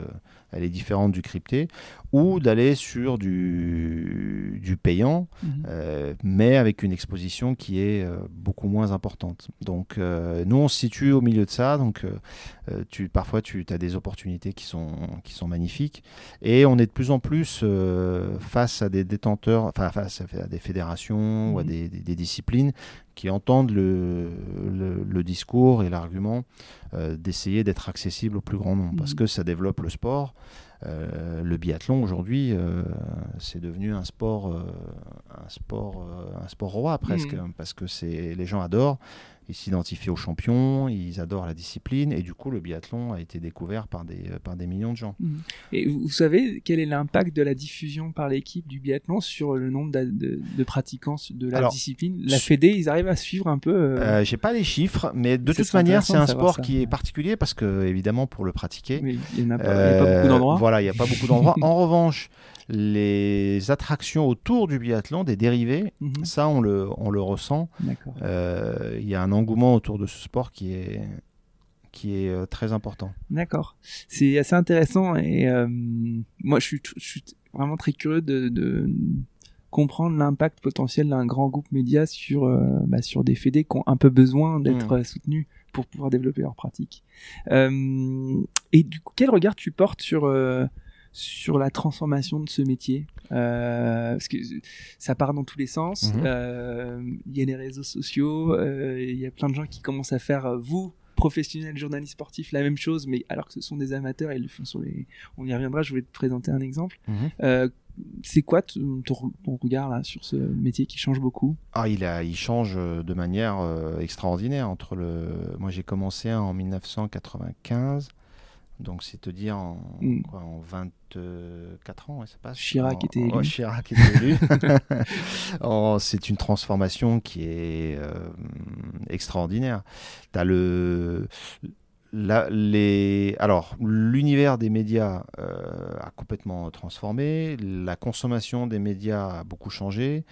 elle est différente du crypté, ou d'aller sur du, du payant, mhm. euh, mais avec une exposition qui est euh, beaucoup moins importante. Donc euh, nous, on se situe au milieu de ça, donc tu, parfois tu as des opportunités qui sont, qui sont magnifiques, et on est de plus en plus face à des détenteurs, enfin face à des fédérations ou à mhm. des, des, disciplines qui entendent le, le, discours et l'argument d'essayer d'être accessible au plus grand nombre, parce mhm. que ça développe le sport, euh, le biathlon aujourd'hui, euh, c'est devenu un sport, euh, un sport, un sport roi presque, mm. parce que c'est les gens adorent ils s'identifient aux champions, ils adorent la discipline, et du coup, le biathlon a été découvert par des, euh, par des millions de gens. Mhm. Et vous savez quel est l'impact de la diffusion par l'équipe du biathlon sur le nombre de, de, pratiquants de la discipline? La Fédé, ils arrivent à suivre un peu euh... euh J'ai pas les chiffres, mais de toute manière, c'est un sport qui est particulier parce que, évidemment, pour le pratiquer, il n'y a, a, pas beaucoup d'endroits. Voilà, il n'y a pas beaucoup d'endroits. en revanche, les attractions autour du biathlon, des dérivés, mhm. ça on le, on le ressent. Euh, il y a un engouement autour de ce sport qui est, qui est euh, très important. D'accord. C'est assez intéressant et euh, moi je suis, je suis, vraiment très curieux de, de, comprendre l'impact potentiel d'un grand groupe média sur bah, sur des fédés qui ont un peu besoin d'être mmh. soutenus pour pouvoir développer leur pratique. et du coup, quel regard tu portes sur sur la transformation de ce métier euh, parce que ça part dans tous les sens. Mhm. Euh, il y a les réseaux sociaux, euh, il y a plein de gens qui commencent à faire vous professionnels journalistes sportifs la même chose, mais alors que ce sont des amateurs, ils le font sur les. On y reviendra. Je voulais te présenter un exemple. Mhm. c'est quoi ton, regard là sur ce métier qui change beaucoup? Ah, il a, il change de manière extraordinaire entre le. Moi, j'ai commencé en 1995 donc c'est te dire en, mm. en 24 ans, ouais, ça passe. Chirac était élu. Chirac était élu. c'est une transformation qui est euh, extraordinaire. As le, les, alors, l'univers des médias euh, a complètement transformé, la consommation des médias a beaucoup changé,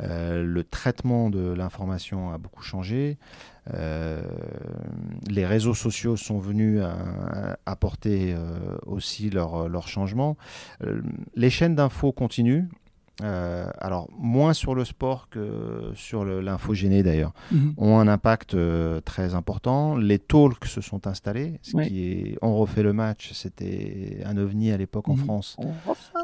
euh, le traitement de l'information a beaucoup changé. Euh, les réseaux sociaux sont venus apporter euh, aussi leur, leur changement. les chaînes d'infos continuent. Euh, alors moins sur le sport que sur l'infogéné d'ailleurs, mhm. ont un impact euh, très important. Les talks se sont installés, ce qui est, on refait le match, c'était un ovni à l'époque en mhm. France.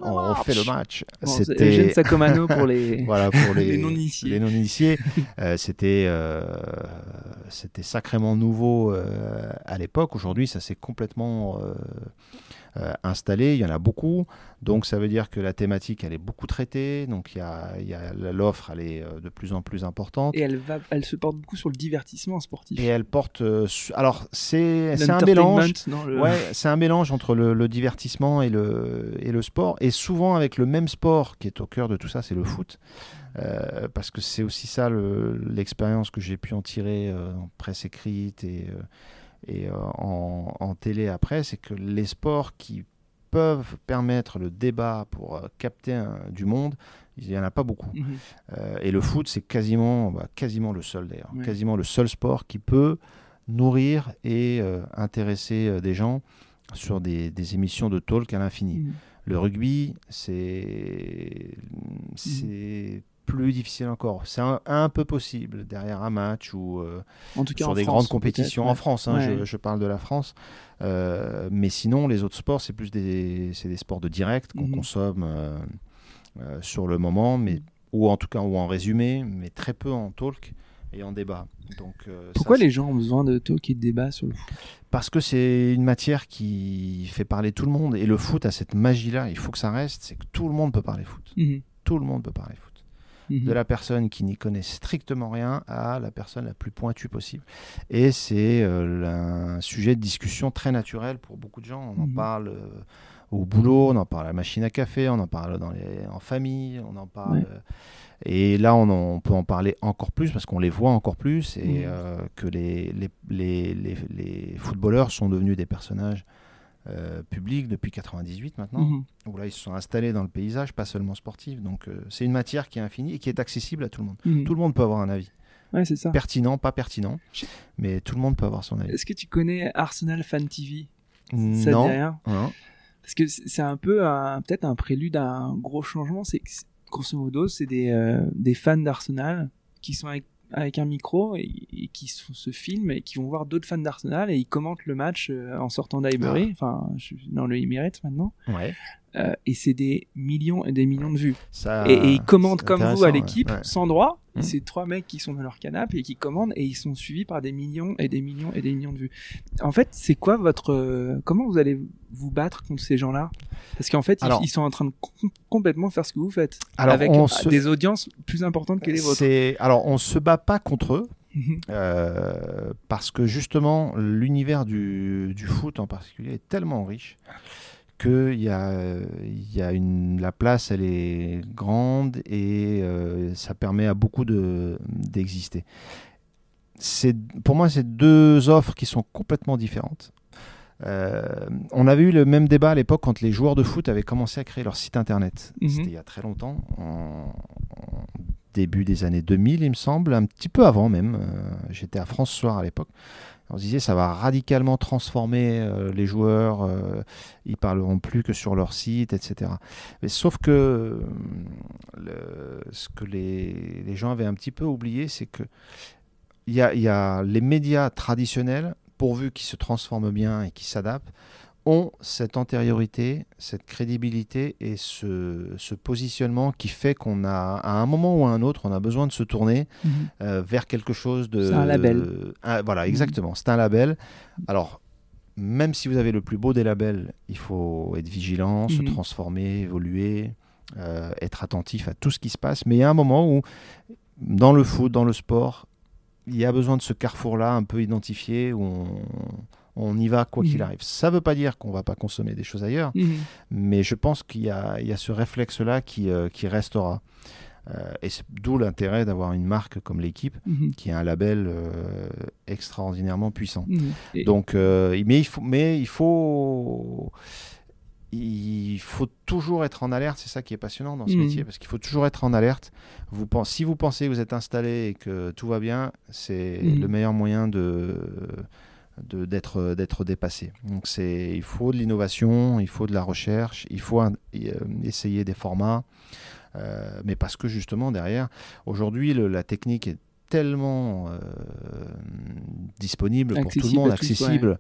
On refait le, match. C'était Eugène Sacomano pour les, voilà, pour les, les non-initiés. Les non-initiés. euh, c'était c'était sacrément nouveau à l'époque. Aujourd'hui, ça s'est complètement euh, installés, il y en a beaucoup. Donc ça veut dire que la thématique, elle est beaucoup traitée. Donc il y a, y a l'offre, elle est euh, de plus en plus importante. Et elle, va, elle se porte beaucoup sur le divertissement sportif. Et elle porte... Euh, alors c'est un mélange. Ouais, c'est un mélange entre le, divertissement et le, et le sport. Et souvent avec le même sport qui est au cœur de tout ça, c'est le foot. parce que c'est aussi ça l'expérience que j'ai pu en tirer en presse écrite et, et euh, en, télé après, c'est que les sports qui peuvent permettre le débat pour euh, capter du monde, il n'y en a pas beaucoup. Mhm. Euh, et le foot, c'est quasiment, bah, quasiment le seul d'ailleurs, quasiment le seul sport qui peut nourrir et intéresser des gens sur des, émissions de talk à l'infini. Mhm. Le rugby, c'est c'est plus difficile encore. C'est un, peu possible derrière un match ou euh, en tout cas sur des grandes compétitions en France. Hein, je, parle de la France. Euh, mais sinon, les autres sports, c'est plus des, des sports de direct qu'on mhm. consomme euh, sur le moment, mais ou en tout cas ou en résumé, mais très peu en talk et en débat. Donc, Pourquoi les gens ont besoin de talk et de débat sur le foot? Parce que c'est une matière qui fait parler tout le monde et le foot a cette magie-là. Il faut que ça reste, c'est que tout le monde peut parler foot. Mhm. Tout le monde peut parler foot. Mhm. de la personne qui n'y connaît strictement rien à la personne la plus pointue possible. Et c'est euh, un sujet de discussion très naturel pour beaucoup de gens. On en mhm. parle euh, au boulot, on en parle à la machine à café, on en parle dans les, en famille, on en parle. Euh, et là, on, peut en parler encore plus parce qu'on les voit encore plus et mhm. que les les, les, les, footballeurs sont devenus des personnages euh, public depuis 98 maintenant, mhm. où là ils se sont installés dans le paysage, pas seulement sportif. Donc euh, c'est une matière qui est infinie et qui est accessible à tout le monde. Mhm. Tout le monde peut avoir un avis. Ouais, c'est ça. Pertinent, pas pertinent, mais tout le monde peut avoir son avis. Est-ce que tu connais Arsenal Fan TV Ça non, rien? Parce que c'est un peu peut-être un prélude à un gros changement. C'est grosso modo, c'est des, euh, des fans d'Arsenal qui sont avec avec un micro et, qui se, filment et qui vont voir d'autres fans d'Arsenal et ils commentent le match euh, en sortant d'Highbury, ah. enfin dans le Emirates maintenant. Ouais. Euh, et c'est des millions et des millions de vues. et, ils commandent comme vous à l'équipe, sans droit. Mmh. C'est trois mecs qui sont dans leur canapé et qui commandent et ils sont suivis par des millions et des millions et des millions de vues. En fait, c'est quoi votre euh, comment vous allez vous battre contre ces gens-là? Parce qu'en fait, ils, sont en train de complètement faire ce que vous faites avec des audiences plus importantes que les vôtres. Alors, on se bat pas contre eux. Mmh. Euh, parce que justement l'univers du, du, foot en particulier est tellement riche que y a, y a une, la place, elle est grande et euh, ça permet à beaucoup d'exister. C'est pour moi, c'est deux offres qui sont complètement différentes. Euh, on avait eu le même débat à l'époque quand les joueurs de foot avaient commencé à créer leur site internet. Mhm. C'était il y a très longtemps, en, début des années 2000, il me semble, un petit peu avant même. Euh, j'étais à France Soir à l'époque. On se disait ça va radicalement transformer euh, les joueurs, euh, ils parleront plus que sur leur site, etc. Mais sauf que le, ce que les, gens avaient un petit peu oublié, c'est que il y y a les médias traditionnels, pourvu qu'ils se transforment bien et qu'ils s'adaptent, ont cette antériorité, cette crédibilité et ce, ce positionnement qui fait qu'on a, à un moment ou à un autre, on a besoin de se tourner Mhm. euh, vers quelque chose de. C'est un label. Ah, voilà, exactement. C'est un label. Alors, même si vous avez le plus beau des labels, il faut être vigilant, se Mhm. transformer, évoluer, euh, être attentif à tout ce qui se passe. Mais il y a un moment où, dans le foot, dans le sport, il y a besoin de ce carrefour-là un peu identifié où on, on y va quoi qu'il Mhm. arrive. Ça ne veut pas dire qu'on ne va pas consommer des choses ailleurs, Mhm. mais je pense qu'il y a, y a ce réflexe-là qui, euh, qui restera. Euh, et c'est d'où l'intérêt d'avoir une marque comme l'équipe Mhm. qui est un label euh, extraordinairement puissant. Et- Donc, mais il faut, mais il faut, il faut toujours être en alerte. C'est ça qui est passionnant dans ce métier, parce qu'il faut toujours être en alerte. Vous si vous pensez que vous êtes installé et que tout va bien, c'est le meilleur moyen de- d'être d'être dépassé. Donc c'est il faut de l'innovation, il faut de la recherche, il faut un- euh, essayer des formats, euh, mais parce que justement derrière, aujourd'hui la technique est tellement euh, disponible pour tout le Accessible monde, accessible.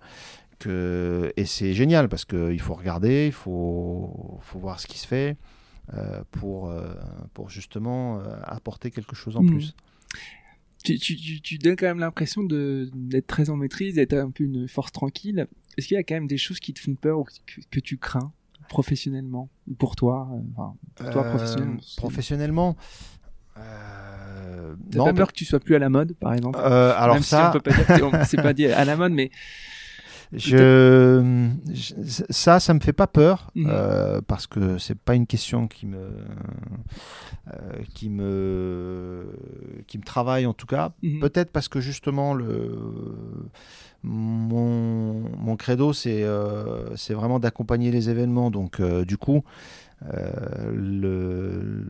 Que, et c'est génial parce qu'il faut regarder, il faut, faut voir ce qui se fait euh, pour, euh, pour justement euh, apporter quelque chose en Mhm. plus. Tu, tu, tu, tu donnes quand même l'impression de d'être très en maîtrise, d'être un peu une force tranquille. Est-ce qu'il y a quand même des choses qui te font peur ou que, que tu crains professionnellement pour toi, euh, enfin, pour toi Euh, professionnellement? professionnellement, euh, T'as pas peur que tu sois plus à la mode, par exemple? Euh, alors Même si ça, on peut pas dire que c'est pas dit à la mode, mais Je, je- ça, ça me fait pas peur Mhm. euh, parce que c'est pas une question qui me, euh, qui me, qui me travaille en tout cas. Mhm. Peut-être parce que justement le, mon, mon credo c'est, euh, c'est vraiment d'accompagner les événements. Donc du coup. Euh,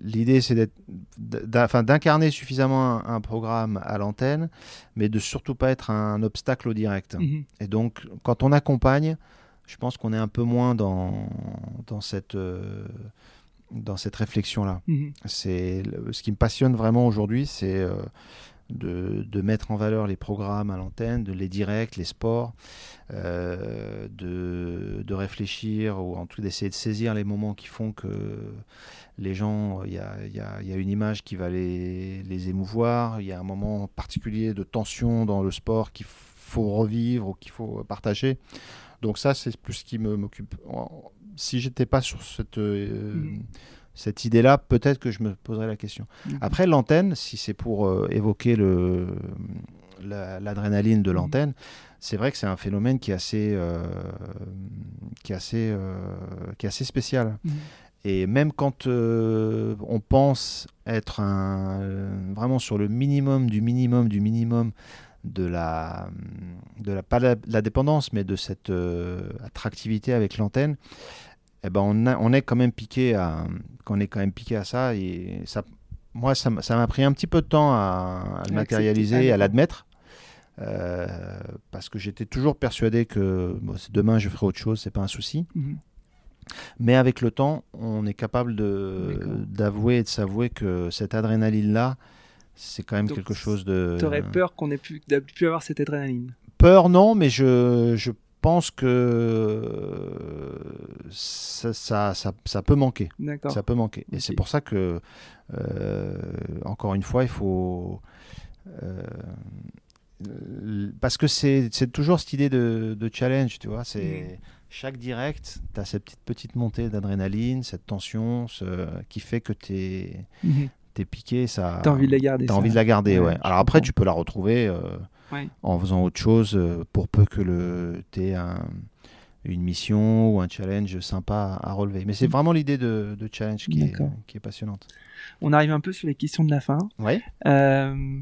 L'idée, c'est d'incarner suffisamment un, un programme à l'antenne, mais de surtout pas être un obstacle au direct. Mhm. Et donc, quand on accompagne, je pense qu'on est un peu moins dans, dans cette, euh, dans cette réflexion-là. Mhm. C'est ce qui me passionne vraiment aujourd'hui, c'est euh, de, de mettre en valeur les programmes à l'antenne, les directs, les sports, euh, de, de réfléchir ou en tout cas d'essayer de saisir les moments qui font que les gens, il y a, y a- y a une image qui va les, les émouvoir, il y a un moment particulier de tension dans le sport qu'il faut revivre ou qu'il faut partager. Donc ça, c'est plus ce qui m'occupe. Si j'étais pas sur cette, euh, Mhm. Cette idée-là, peut-être que je me poserais la question. Mhm. Après, l'antenne, si c'est pour euh, évoquer le, la- l'adrénaline de Mhm. l'antenne, c'est vrai que c'est un phénomène qui est assez, euh, qui est assez, euh, qui est assez spécial. Mhm. Et même quand on pense être un, vraiment sur le minimum du minimum du minimum de la, de la pas la, la dépendance, mais de cette attractivité avec l'antenne, eh ben on, a- on est quand même piqué à, qu'on est quand même piqué à ça. Et ça, moi, ça m'a ça pris un petit peu de temps à, à le matérialiser, et à l'admettre. euh, parce que j'étais toujours persuadé que bon, demain je ferai autre chose, c'est pas un souci. Mhm. Mais avec le temps, on est capable d'avouer et de s'avouer que cette adrénaline-là, c'est quand même Donc, quelque chose de. T'aurais peur qu'on ait pu, plus avoir cette adrénaline? Peur, non, mais je, je pense que ça, ça, ça, ça peut manquer. D'accord. Ça peut manquer. Et c'est pour ça que, euh, encore une fois, il faut. euh, euh, parce que c'est toujours cette idée de, de challenge, tu vois. C'est chaque direct, tu as cette petite, petite montée d'adrénaline, cette tension ce, qui fait que tu es, Mhm. piqué. Ça, T'as envie de la garder. Ça. envie de la garder, Ouais, Alors après, tu peux la retrouver Ouais. en faisant autre chose euh, pour peu que le aies un, une mission ou un challenge sympa à relever. Mais c'est Mm. vraiment l'idée de, de challenge qui est, D'accord. qui est passionnante. On arrive un peu sur les questions de la fin. Ouais. Euh,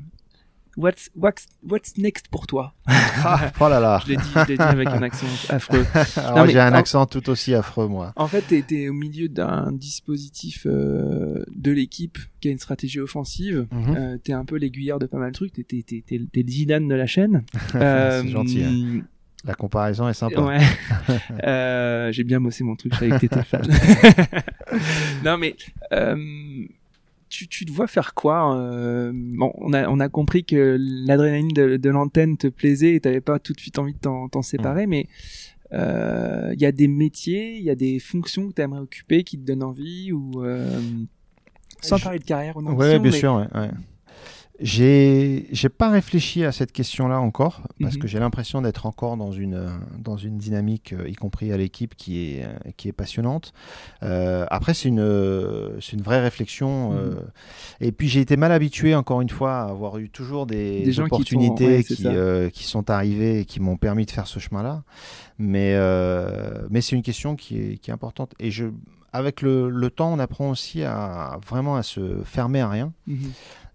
what's, what's, what's next pour toi? Ah, oh là là. Je l'ai dit, je l'ai dit avec un accent affreux. Alors, j'ai un en- accent tout aussi affreux, moi. En fait, t'es, t'es au milieu d'un dispositif euh, de l'équipe qui a une stratégie offensive. Mhm. Euh, t'es un peu l'aiguilleur de pas mal de trucs. T'es, t'es, t'es, t'es, t'es le Zidane de la chaîne. Euh, C'est gentil, hein. La comparaison est sympa. Ouais. Euh, j'ai bien bossé mon truc, je savais que t'étais fan. non mais euh, tu, tu te vois faire quoi euh, Bon, on a, on a compris que l'adrénaline de, de l'antenne te plaisait et t'avais pas tout de suite envie de t'en, t'en séparer, mais euh, il y a des métiers, il y a des fonctions que t'aimerais occuper qui te donnent envie ou euh, sans Je- parler de carrière ou non Ouais, bien sûr. ouais, ouais. J'ai j'ai pas réfléchi à cette question-là encore parce Mhm. que j'ai l'impression d'être encore dans une euh, dans une dynamique, euh, y compris à l'équipe, qui est euh, qui est passionnante. Euh, après, c'est une c'est une vraie réflexion. euh, Mhm. et puis j'ai été mal habitué encore une fois à avoir eu toujours des, qui opportunités ouais, qui euh, qui sont arrivées et qui m'ont permis de faire ce chemin-là. Mais mais c'est une question qui est qui est importante. Et je avec le, le temps, on apprend aussi à vraiment à se fermer à rien. Mhm.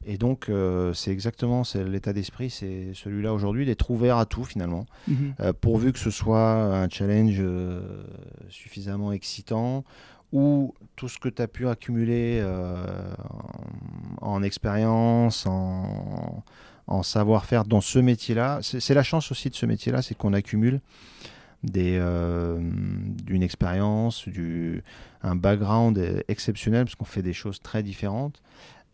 Et donc, euh, c'est exactement l'état d'esprit, c'est celui-là aujourd'hui, d'être ouvert à tout finalement, Mhm. Euh, pourvu que ce soit un challenge euh, suffisamment excitant ou tout ce que tu as pu accumuler en, en expérience, en, en savoir-faire dans ce métier-là. C'est c'est la chance aussi de ce métier-là, c'est qu'on accumule des, euh, d'une expérience, du, un background exceptionnel, parce qu'on fait des choses très différentes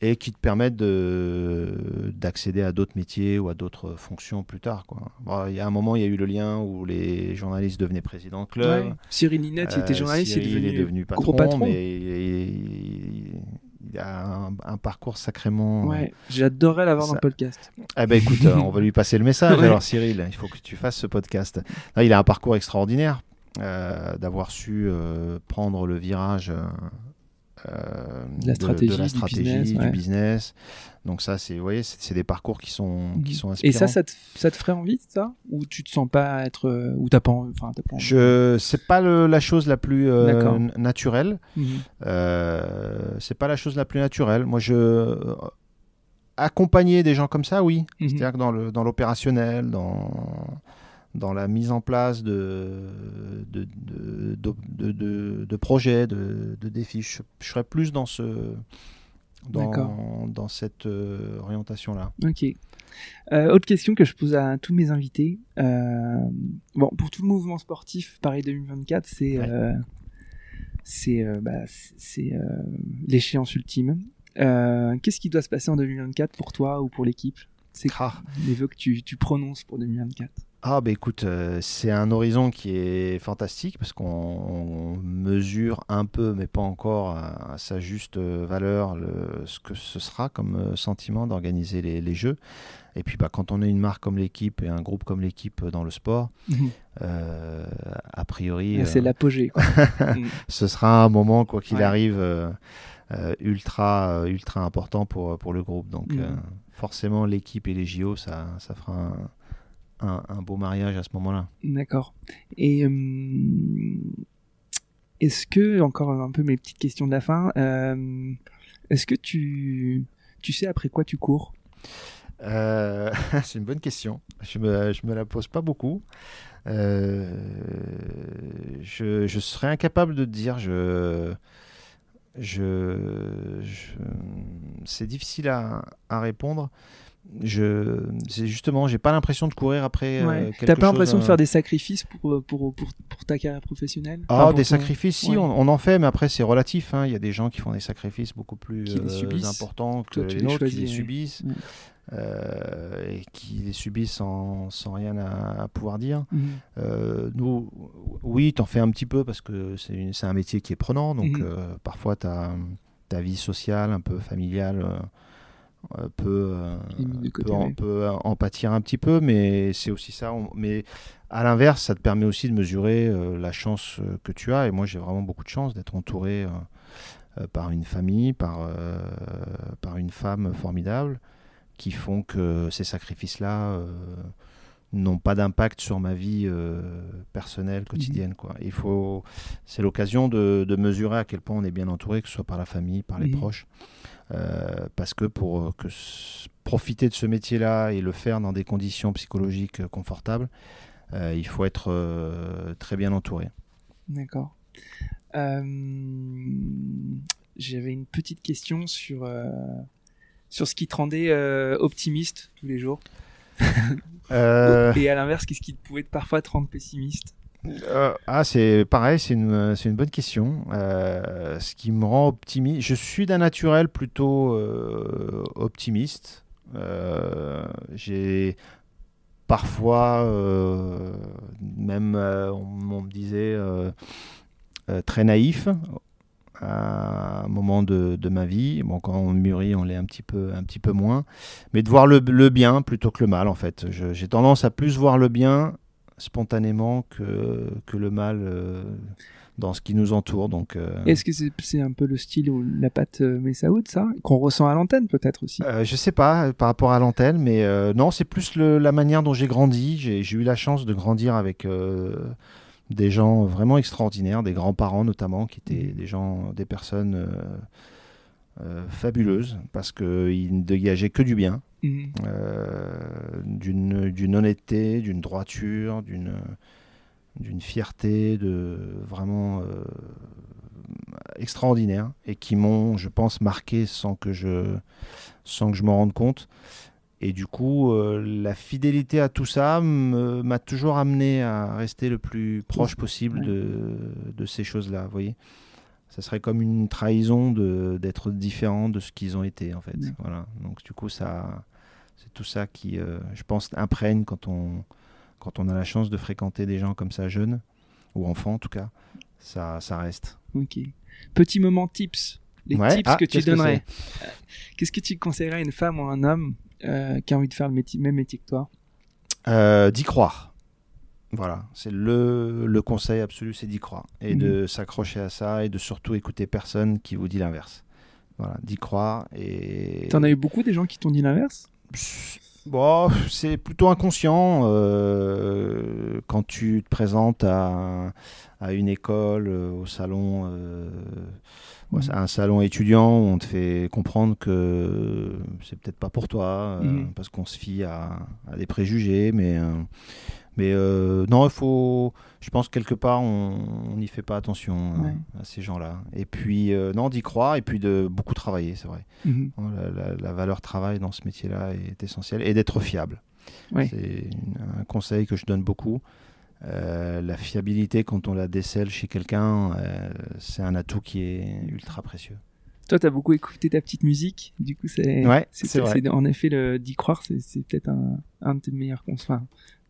et qui te permettent de, d'accéder à d'autres métiers ou à d'autres fonctions plus tard. Quoi. Bon, il y a un moment, il y a eu le lien où les journalistes devenaient présidents de club. Ouais. Cyril Linette, il était Euh, journaliste, il est Cyril devenu, patron, gros patron. mais il, il a un, un parcours sacrément. Ouais, j'adorerais l'avoir dans le podcast. Eh ben écoute, euh, on va lui passer le message. Ouais. Alors Cyril, il faut que tu fasses ce podcast. Non, il a un parcours extraordinaire euh, d'avoir su euh, prendre le virage euh, De la stratégie, la du stratégie, business, du ouais. business. Donc ça, c'est, vous voyez, c'est, des parcours qui sont, qui sont Et inspirants. ça, ça te, ça te ferait envie, ça? Ou tu te sens pas être. euh, ou t'as pas Enfin, t'as pas envie. Je, c'est pas le- la chose la plus euh, naturelle. Mhm. Euh, c'est pas la chose la plus naturelle. Moi, je accompagner des gens comme ça, oui. Mhm. C'est-à-dire que dans le dans l'opérationnel, dans dans la mise en place de de, de, projets, de, défis, je, je serais plus dans ce dans, dans cette euh, orientation-là. Ok. Euh, autre question que je pose à tous mes invités. Euh, bon, pour tout le mouvement sportif, Paris 2024, c'est Ouais. c'est bah, l'échéance ultime. Qu'est-ce qui doit se passer en 2024 pour toi ou pour l'équipe? C'est Ah. les vœux que tu, tu prononces pour 2024. Ah bah écoute, euh, c'est un horizon qui est fantastique parce qu'on on mesure un peu, mais pas encore à, à sa juste euh, valeur, le, ce que ce sera comme euh, sentiment d'organiser les, les jeux. Et puis bah, quand on a une marque comme l'équipe et un groupe comme l'équipe dans le sport, euh, a priori, Ah, c'est euh, l'apogée. Mm. ce sera un moment, quoi qu'il Ouais. arrive, euh, euh, ultra, euh, ultra important pour, pour le groupe. Donc Mhm. euh, forcément, l'équipe et les JO, ça, ça fera un, un- un beau mariage à ce moment-là. D'accord. Et euh, est-ce que, encore un peu mes petites questions de la fin, euh, est-ce que tu, tu sais après quoi tu cours? Euh, c'est une bonne question. Je me, je me la pose pas beaucoup. Euh, je, je serais incapable de te dire. Je, je, je- c'est difficile à, à répondre. Je, c'est justement, j'ai pas l'impression de courir après. euh, Ouais. quelque T'as pas l'impression de euh, faire des sacrifices pour, pour, pour, pour ta carrière professionnelle? Ah, Enfin, des ton- sacrifices, si, ouais. on, on en fait, mais après c'est relatif. hein. Il y a des gens qui font des sacrifices beaucoup plus euh, importants que Toi, les nôtres, qui les subissent Ouais. euh, et qui les subissent sans, sans rien à, à pouvoir dire. Mhm. Euh, nous, oui, t'en fais un petit peu parce que c'est un métier qui est prenant, donc Mhm. euh, parfois ta, ta vie sociale, un peu familiale, euh, euh, peut, euh, peut en, ouais. peut en pâtir un petit peu, mais c'est aussi ça. on- mais à l'inverse, ça te permet aussi de mesurer euh, la chance euh, que tu as. Et moi, j'ai vraiment beaucoup de chance d'être entouré euh, euh, par une famille, par, euh, par une femme formidable, qui font que ces sacrifices-là euh, n'ont pas d'impact sur ma vie euh, personnelle, quotidienne. Quoi. Il faut, c'est l'occasion de, de mesurer à quel point on est bien entouré, que ce soit par la famille, par les Mhm. proches. Parce que pour que profiter de ce métier-là et le faire dans des conditions psychologiques confortables, il faut être très bien entouré. D'accord. J'avais une petite question sur, sur ce qui te rendait optimiste tous les jours. Et à l'inverse, qu'est-ce qui pouvait parfois te rendre pessimiste? Euh, ah, c'est pareil, c'est une, une, bonne question. Euh, ce qui me rend optimiste, je suis d'un naturel plutôt euh, optimiste. J'ai parfois, même on, me disait très naïf à un moment de, de, ma vie. Bon, quand on mûrit, on l'est un petit peu, un petit peu moins. Mais de voir le bien plutôt que le mal, en fait. J'ai tendance à plus voir le bien spontanément que, que le mal euh, dans ce qui nous entoure. Donc, euh, Est-ce que c'est, un peu le style ou la patte euh, Messaoud, ça? Qu'on ressent à l'antenne peut-être aussi Je sais pas par rapport à l'antenne, mais non, c'est plus la manière dont j'ai grandi. J'ai, eu la chance de grandir avec des gens vraiment extraordinaires, des grands-parents notamment, qui étaient mmh. des gens, des personnes fabuleuses, parce qu'ils ne dégageaient que du bien. Mhm. Euh, d'une honnêteté, d'une droiture, d'une d'une fierté de vraiment euh, extraordinaire et qui m'ont, je pense, marqué sans que je sans que je m'en rende compte. Et du coup, euh, la fidélité à tout ça m'a toujours amené à rester le plus proche possible de, de ces choses-là. Vous voyez, ça serait comme une trahison d'être différent de ce qu'ils ont été en fait. Voilà. Donc du coup, ça, c'est tout ça qui, euh, je pense, imprègne quand on, quand on a la chance de fréquenter des gens comme ça, jeunes, ou enfants en tout cas. Ça, ça reste. Ok. Petit moment tips. Les tips ah, que tu donnerais. Euh, qu'est-ce que tu conseillerais à une femme ou un homme euh, qui a envie de faire le même métier que toi? D'y croire. Voilà, c'est le, le, conseil absolu, c'est d'y croire. Et de mhm. s'accrocher à ça et de surtout écouter personne qui vous dit l'inverse. Voilà, d'y croire. Et... T'en as eu beaucoup des gens qui t'ont dit l'inverse? Bon, c'est plutôt inconscient euh, quand tu te présentes à, à une école, euh, au salon, euh, mmh. un salon étudiant, où on te fait comprendre que c'est peut-être pas pour toi, mmh. parce qu'on se fie à, à, des préjugés, mais mais euh, non, il faut. Je pense quelque part, on n'y fait pas attention euh, à ces gens-là. Et puis, euh, non, d'y croire et puis de beaucoup travailler, c'est vrai. Mhm. La, valeur travail dans ce métier-là est essentielle et d'être fiable. C'est un conseil que je donne beaucoup. la fiabilité, quand on la décèle chez quelqu'un, c'est un atout qui est ultra précieux. Toi, tu as beaucoup écouté ta petite musique, du coup, c'est ouais, en effet d'y croire, c'est peut-être un, un de tes meilleurs conseils,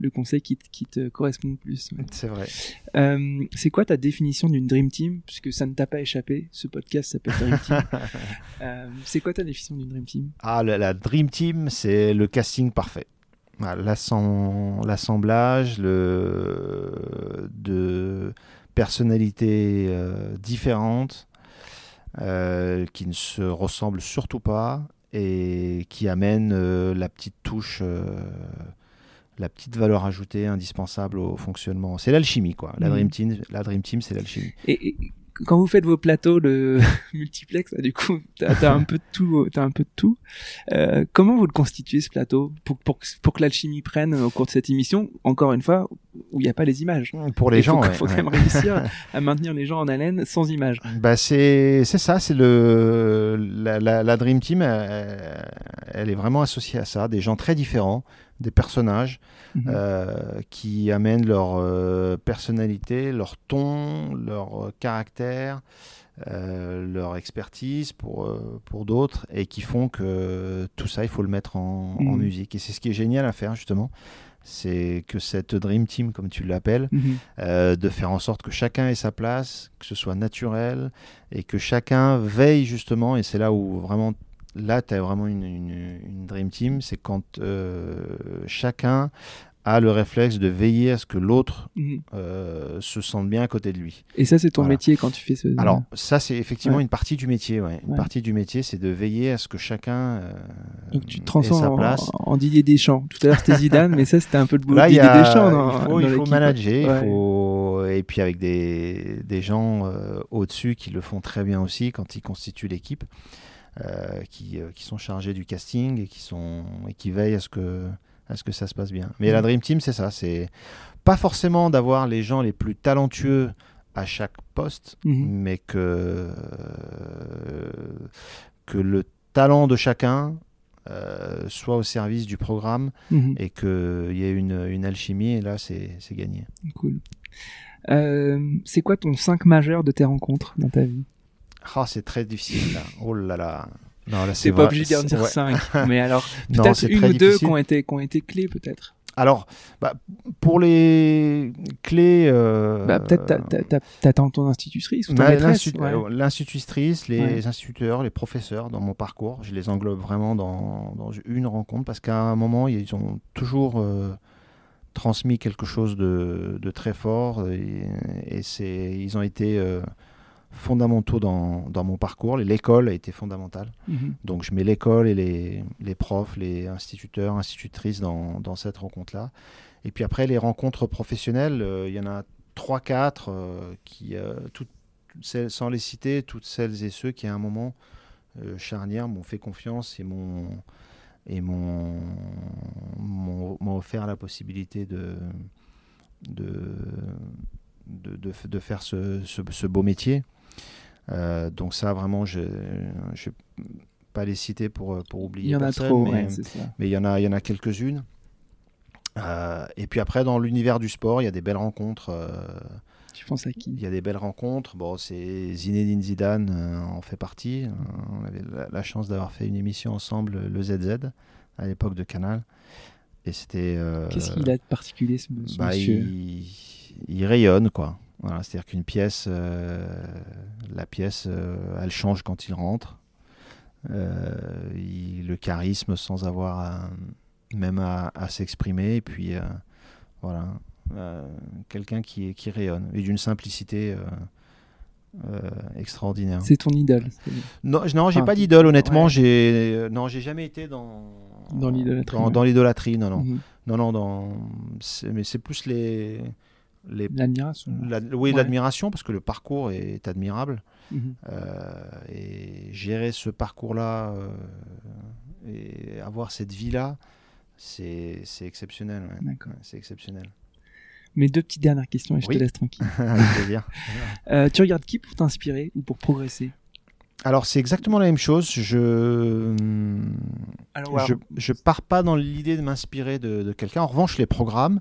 le conseil qui, qui, te correspond le plus. C'est vrai. Euh, c'est quoi ta définition d'une Dream Team? Puisque ça ne t'a pas échappé, ce podcast s'appelle Dream Team. euh, c'est quoi ta définition d'une Dream Team? Ah, la, Dream Team, c'est le casting parfait. L'assemblage le, de personnalités euh, différentes euh, qui ne se ressemblent surtout pas et qui amènent euh, la petite touche la petite valeur ajoutée indispensable au fonctionnement. C'est l'alchimie, quoi. La, mm. Dream Team, la Dream Team, c'est l'alchimie. Et, quand vous faites vos plateaux de multiplex, du coup, t'as as un peu de tout. Un peu de tout. Euh, comment vous le constituez ce plateau pour, pour, pour que l'alchimie prenne au cours de cette émission? Encore une fois, où il n'y a pas les images. Pour les gens, il faut, quand même réussir à maintenir les gens en haleine sans images. Bah c'est ça, c'est le la, la, la, Dream Team, elle, elle, est vraiment associée à ça, des gens très différents, des personnages mhm. euh, qui amènent leur euh, personnalité, leur ton, leur caractère, euh, leur expertise pour, pour d'autres et qui font que tout ça, il faut le mettre en, en mhm. musique. Et c'est ce qui est génial à faire justement c'est que cette Dream Team, comme tu l'appelles, mhm. de faire en sorte que chacun ait sa place, que ce soit naturel, et que chacun veille justement, et c'est là où vraiment là, tu as vraiment une, une, Dream Team, c'est quand euh, chacun a le réflexe de veiller à ce que l'autre mhm. euh, se sente bien à côté de lui. Et ça, c'est ton métier quand tu fais ce. Alors, ça, c'est effectivement une partie du métier. Ouais. Une partie du métier, c'est de veiller à ce que chacun. Euh, Donc, tu te transformes en, place. en, Didier Deschamps. Tout à l'heure, c'était Zidane, mais ça, c'était un peu le boulot de Didier Deschamps. il faut, manager, il faut... et puis avec des, des gens au-dessus qui le font très bien aussi quand ils constituent l'équipe. euh, qui, euh, qui sont chargés du casting et qui, sont, et qui veillent à ce que, à ce que ça se passe bien. Mais la Dream Team, c'est ça. C'est pas forcément d'avoir les gens les plus talentueux à chaque poste, Mhm. mais que, que le talent de chacun euh, soit au service du programme Mhm. et qu'il y ait une, une alchimie, et là, c'est gagné. Cool. Euh, c'est quoi ton 5 majeur de tes rencontres dans ta vie? Ah, c'est très difficile, là. Oh là là. Non, là, C'est pas vrai- obligé d'en dire ouais. 5, mais alors peut-être une ou deux qui ont été, qui ont été clés peut-être. Alors, bah, pour les clés... euh, Bah, peut-être t'attends ton institutrice ou bah, maîtresse. l'institu- ouais. L'institutrice, les Ouais. instituteurs, les professeurs dans mon parcours, je les englobe vraiment dans, dans une rencontre parce qu'à un moment, ils ont toujours euh, transmis quelque chose de, de très fort et, et c'est, ils ont été euh, fondamentaux dans, dans mon parcours. L'école a été fondamentale. Mhm. Donc je mets l'école et les, les profs, les instituteurs, institutrices dans, dans cette rencontre-là. Et puis après, les rencontres professionnelles, euh, il y en a 3-4 qui, euh, toutes, celles, sans les citer, toutes celles et ceux qui à un moment euh, charnière m'ont fait confiance et m'ont et m'ont offert la possibilité de, de, de, de faire ce, ce- ce beau métier. Euh, donc ça, vraiment, je ne vais pas les citer pour, euh, pour oublier Il y en a personne, trop, mais, ouais, il y en a, il y en a quelques-unes. Euh, et puis après, dans l'univers du sport, il y a des belles rencontres. euh, Tu penses à qui? il y a des belles rencontres. Bon, c'est Zinedine Zidane euh, en fait partie. On avait la, la chance d'avoir fait une émission ensemble, le ZZ, à l'époque de Canal. Et c'était. Qu'est-ce qu'il a de particulier ce, ce bah, monsieur? il, il rayonne, quoi. Voilà, C'est-à-dire qu'une pièce, euh, la pièce, euh, elle change quand il rentre. Euh, il- le charisme sans avoir à- même à, à s'exprimer. Et puis, voilà. Quelqu'un qui, qui rayonne. Et d'une simplicité extraordinaire. C'est ton idole. Non, je- non, j'ai Enfin, pas d'idole, honnêtement. ouais. J'ai, non, j'ai jamais été dans Dans l'idolâtrie, Dans, ouais. dans l'idolâtrie, non, non, Mhm. non, non. Dans, mais c'est plus les, les, L'admiration. la- oui, Ouais. l'admiration parce que le parcours est admirable Mhm. Euh, et gérer ce parcours-là euh, et avoir cette vie-là, c'est, c'est exceptionnel. ouais. C'est exceptionnel. Mes deux petites dernières questions et je Oui. te laisse tranquille. Avec plaisir. Euh, tu regardes qui pour t'inspirer ou pour progresser? Alors c'est exactement la même chose. Je Alors, je, je pars pas dans l'idée de m'inspirer de, de quelqu'un. En revanche, les programmes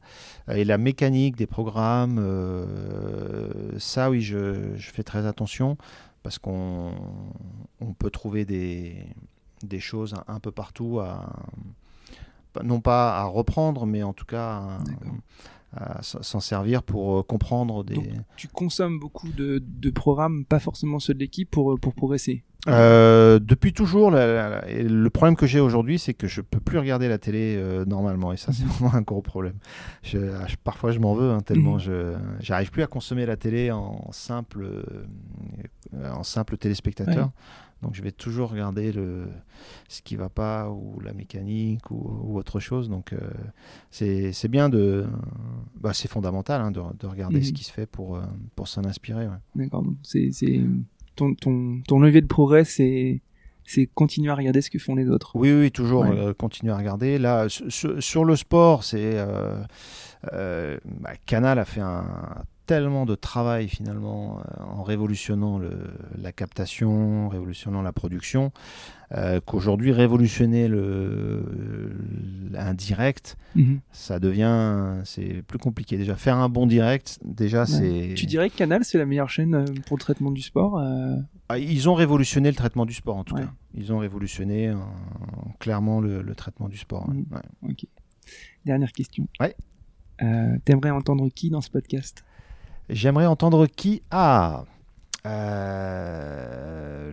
euh, et la mécanique des programmes, euh, ça oui, je, je fais très attention parce qu'on on peut trouver des, des choses un, un peu partout, à, non pas à reprendre, mais en tout cas à- s'en servir pour euh, comprendre des. Donc, tu consommes beaucoup de, de programmes, pas forcément ceux de l'équipe, pour, pour progresser. Euh, depuis toujours, la- la- la- et le problème que j'ai aujourd'hui, c'est que je peux plus regarder la télé euh, normalement, et ça c'est vraiment un gros problème. Je- ah, je- parfois je m'en veux hein, tellement Mhm. je j'arrive plus à consommer la télé en simple euh, en simple téléspectateur. Ouais. Donc je vais toujours regarder le ce qui va pas ou la mécanique ou, ou autre chose. Donc euh, c'est bien de bah, c'est fondamental hein, de, de regarder Mhm. ce qui se fait pour euh, pour s'en inspirer. ouais. D'accord. C'est, ton, ton, ton levier de progrès, c'est, c'est continuer à regarder ce que font les autres. Oui, oui, toujours Ouais. euh, continuer à regarder. Là, sur, le sport, c'est euh, bah, Canal a fait un tellement de travail finalement euh, en révolutionnant le, la captation, révolutionnant la production, euh, qu'aujourd'hui révolutionner le, un direct, Mhm. ça devient c'est plus compliqué. Déjà faire un bon direct, déjà c'est. Tu dirais que Canal, c'est la meilleure chaîne euh, pour le traitement du sport euh, Ah, Ils ont révolutionné le traitement du sport en tout Ouais. cas. Ils ont révolutionné euh, clairement le, le traitement du sport. Mhm. Ouais. Dernière question. Ouais. Euh, T'aimerais entendre qui dans ce podcast? J'aimerais entendre qui Ah euh.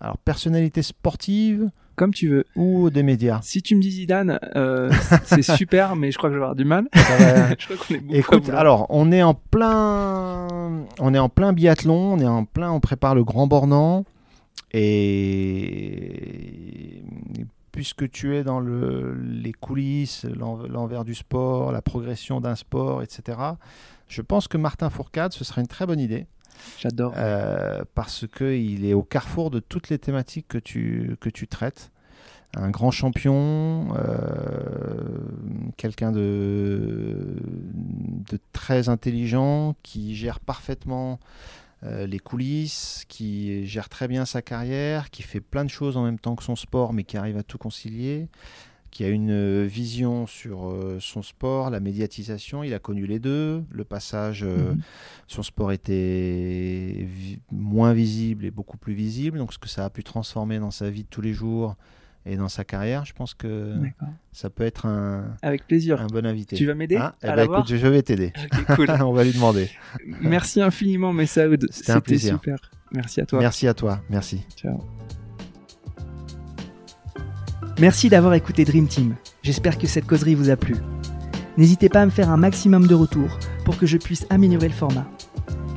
Alors, personnalité sportive Comme tu veux. ou des médias? Si tu me dis Zidane, euh, c'est super, mais je crois que je vais avoir du mal. Je crois qu'on est beaucoup Écoute, alors, on est en plein, on est en plein biathlon, on est en plein, on prépare le Grand Bornand, et puisque tu es dans le, les coulisses, l'en- l'envers du sport, la progression d'un sport, etc., je pense que Martin Fourcade, ce serait une très bonne idée. J'adore. Euh, parce qu'il est au carrefour de toutes les thématiques que tu, que tu traites. Un grand champion, euh, quelqu'un de, de très intelligent, qui gère parfaitement euh, les coulisses, qui gère très bien sa carrière, qui fait plein de choses en même temps que son sport, mais qui arrive à tout concilier qui a une vision sur euh, son sport, la médiatisation. Il a connu les deux. Le passage, euh, Mhm. son sport était vi- moins visible et beaucoup plus visible. Donc, ce que ça a pu transformer dans sa vie de tous les jours et dans sa carrière, je pense que ça peut être un, Avec plaisir. un bon invité. Tu vas m'aider Hein Eh à ben, écoute, je vais t'aider. Cool. On va lui demander. Merci infiniment, Messaoud. C'était un plaisir. super. Merci à toi. Merci à toi. Merci. Ciao. Merci d'avoir écouté Dream Team. J'espère que cette causerie vous a plu. N'hésitez pas à me faire un maximum de retours pour que je puisse améliorer le format.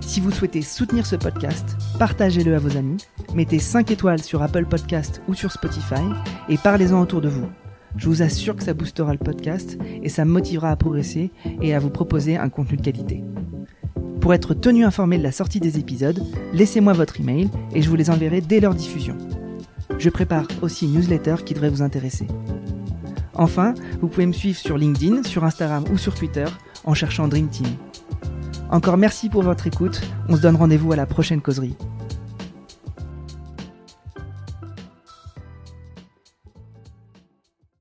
Si vous souhaitez soutenir ce podcast, partagez-le à vos amis, mettez 5 étoiles sur Apple Podcast ou sur Spotify et parlez-en autour de vous. Je vous assure que ça boostera le podcast et ça me motivera à progresser et à vous proposer un contenu de qualité. Pour être tenu informé de la sortie des épisodes, laissez-moi votre email et je vous les enverrai dès leur diffusion. Je prépare aussi une newsletter qui devrait vous intéresser. Enfin, vous pouvez me suivre sur LinkedIn, sur Instagram ou sur Twitter en cherchant Dream Team. Encore merci pour votre écoute, on se donne rendez-vous à la prochaine causerie.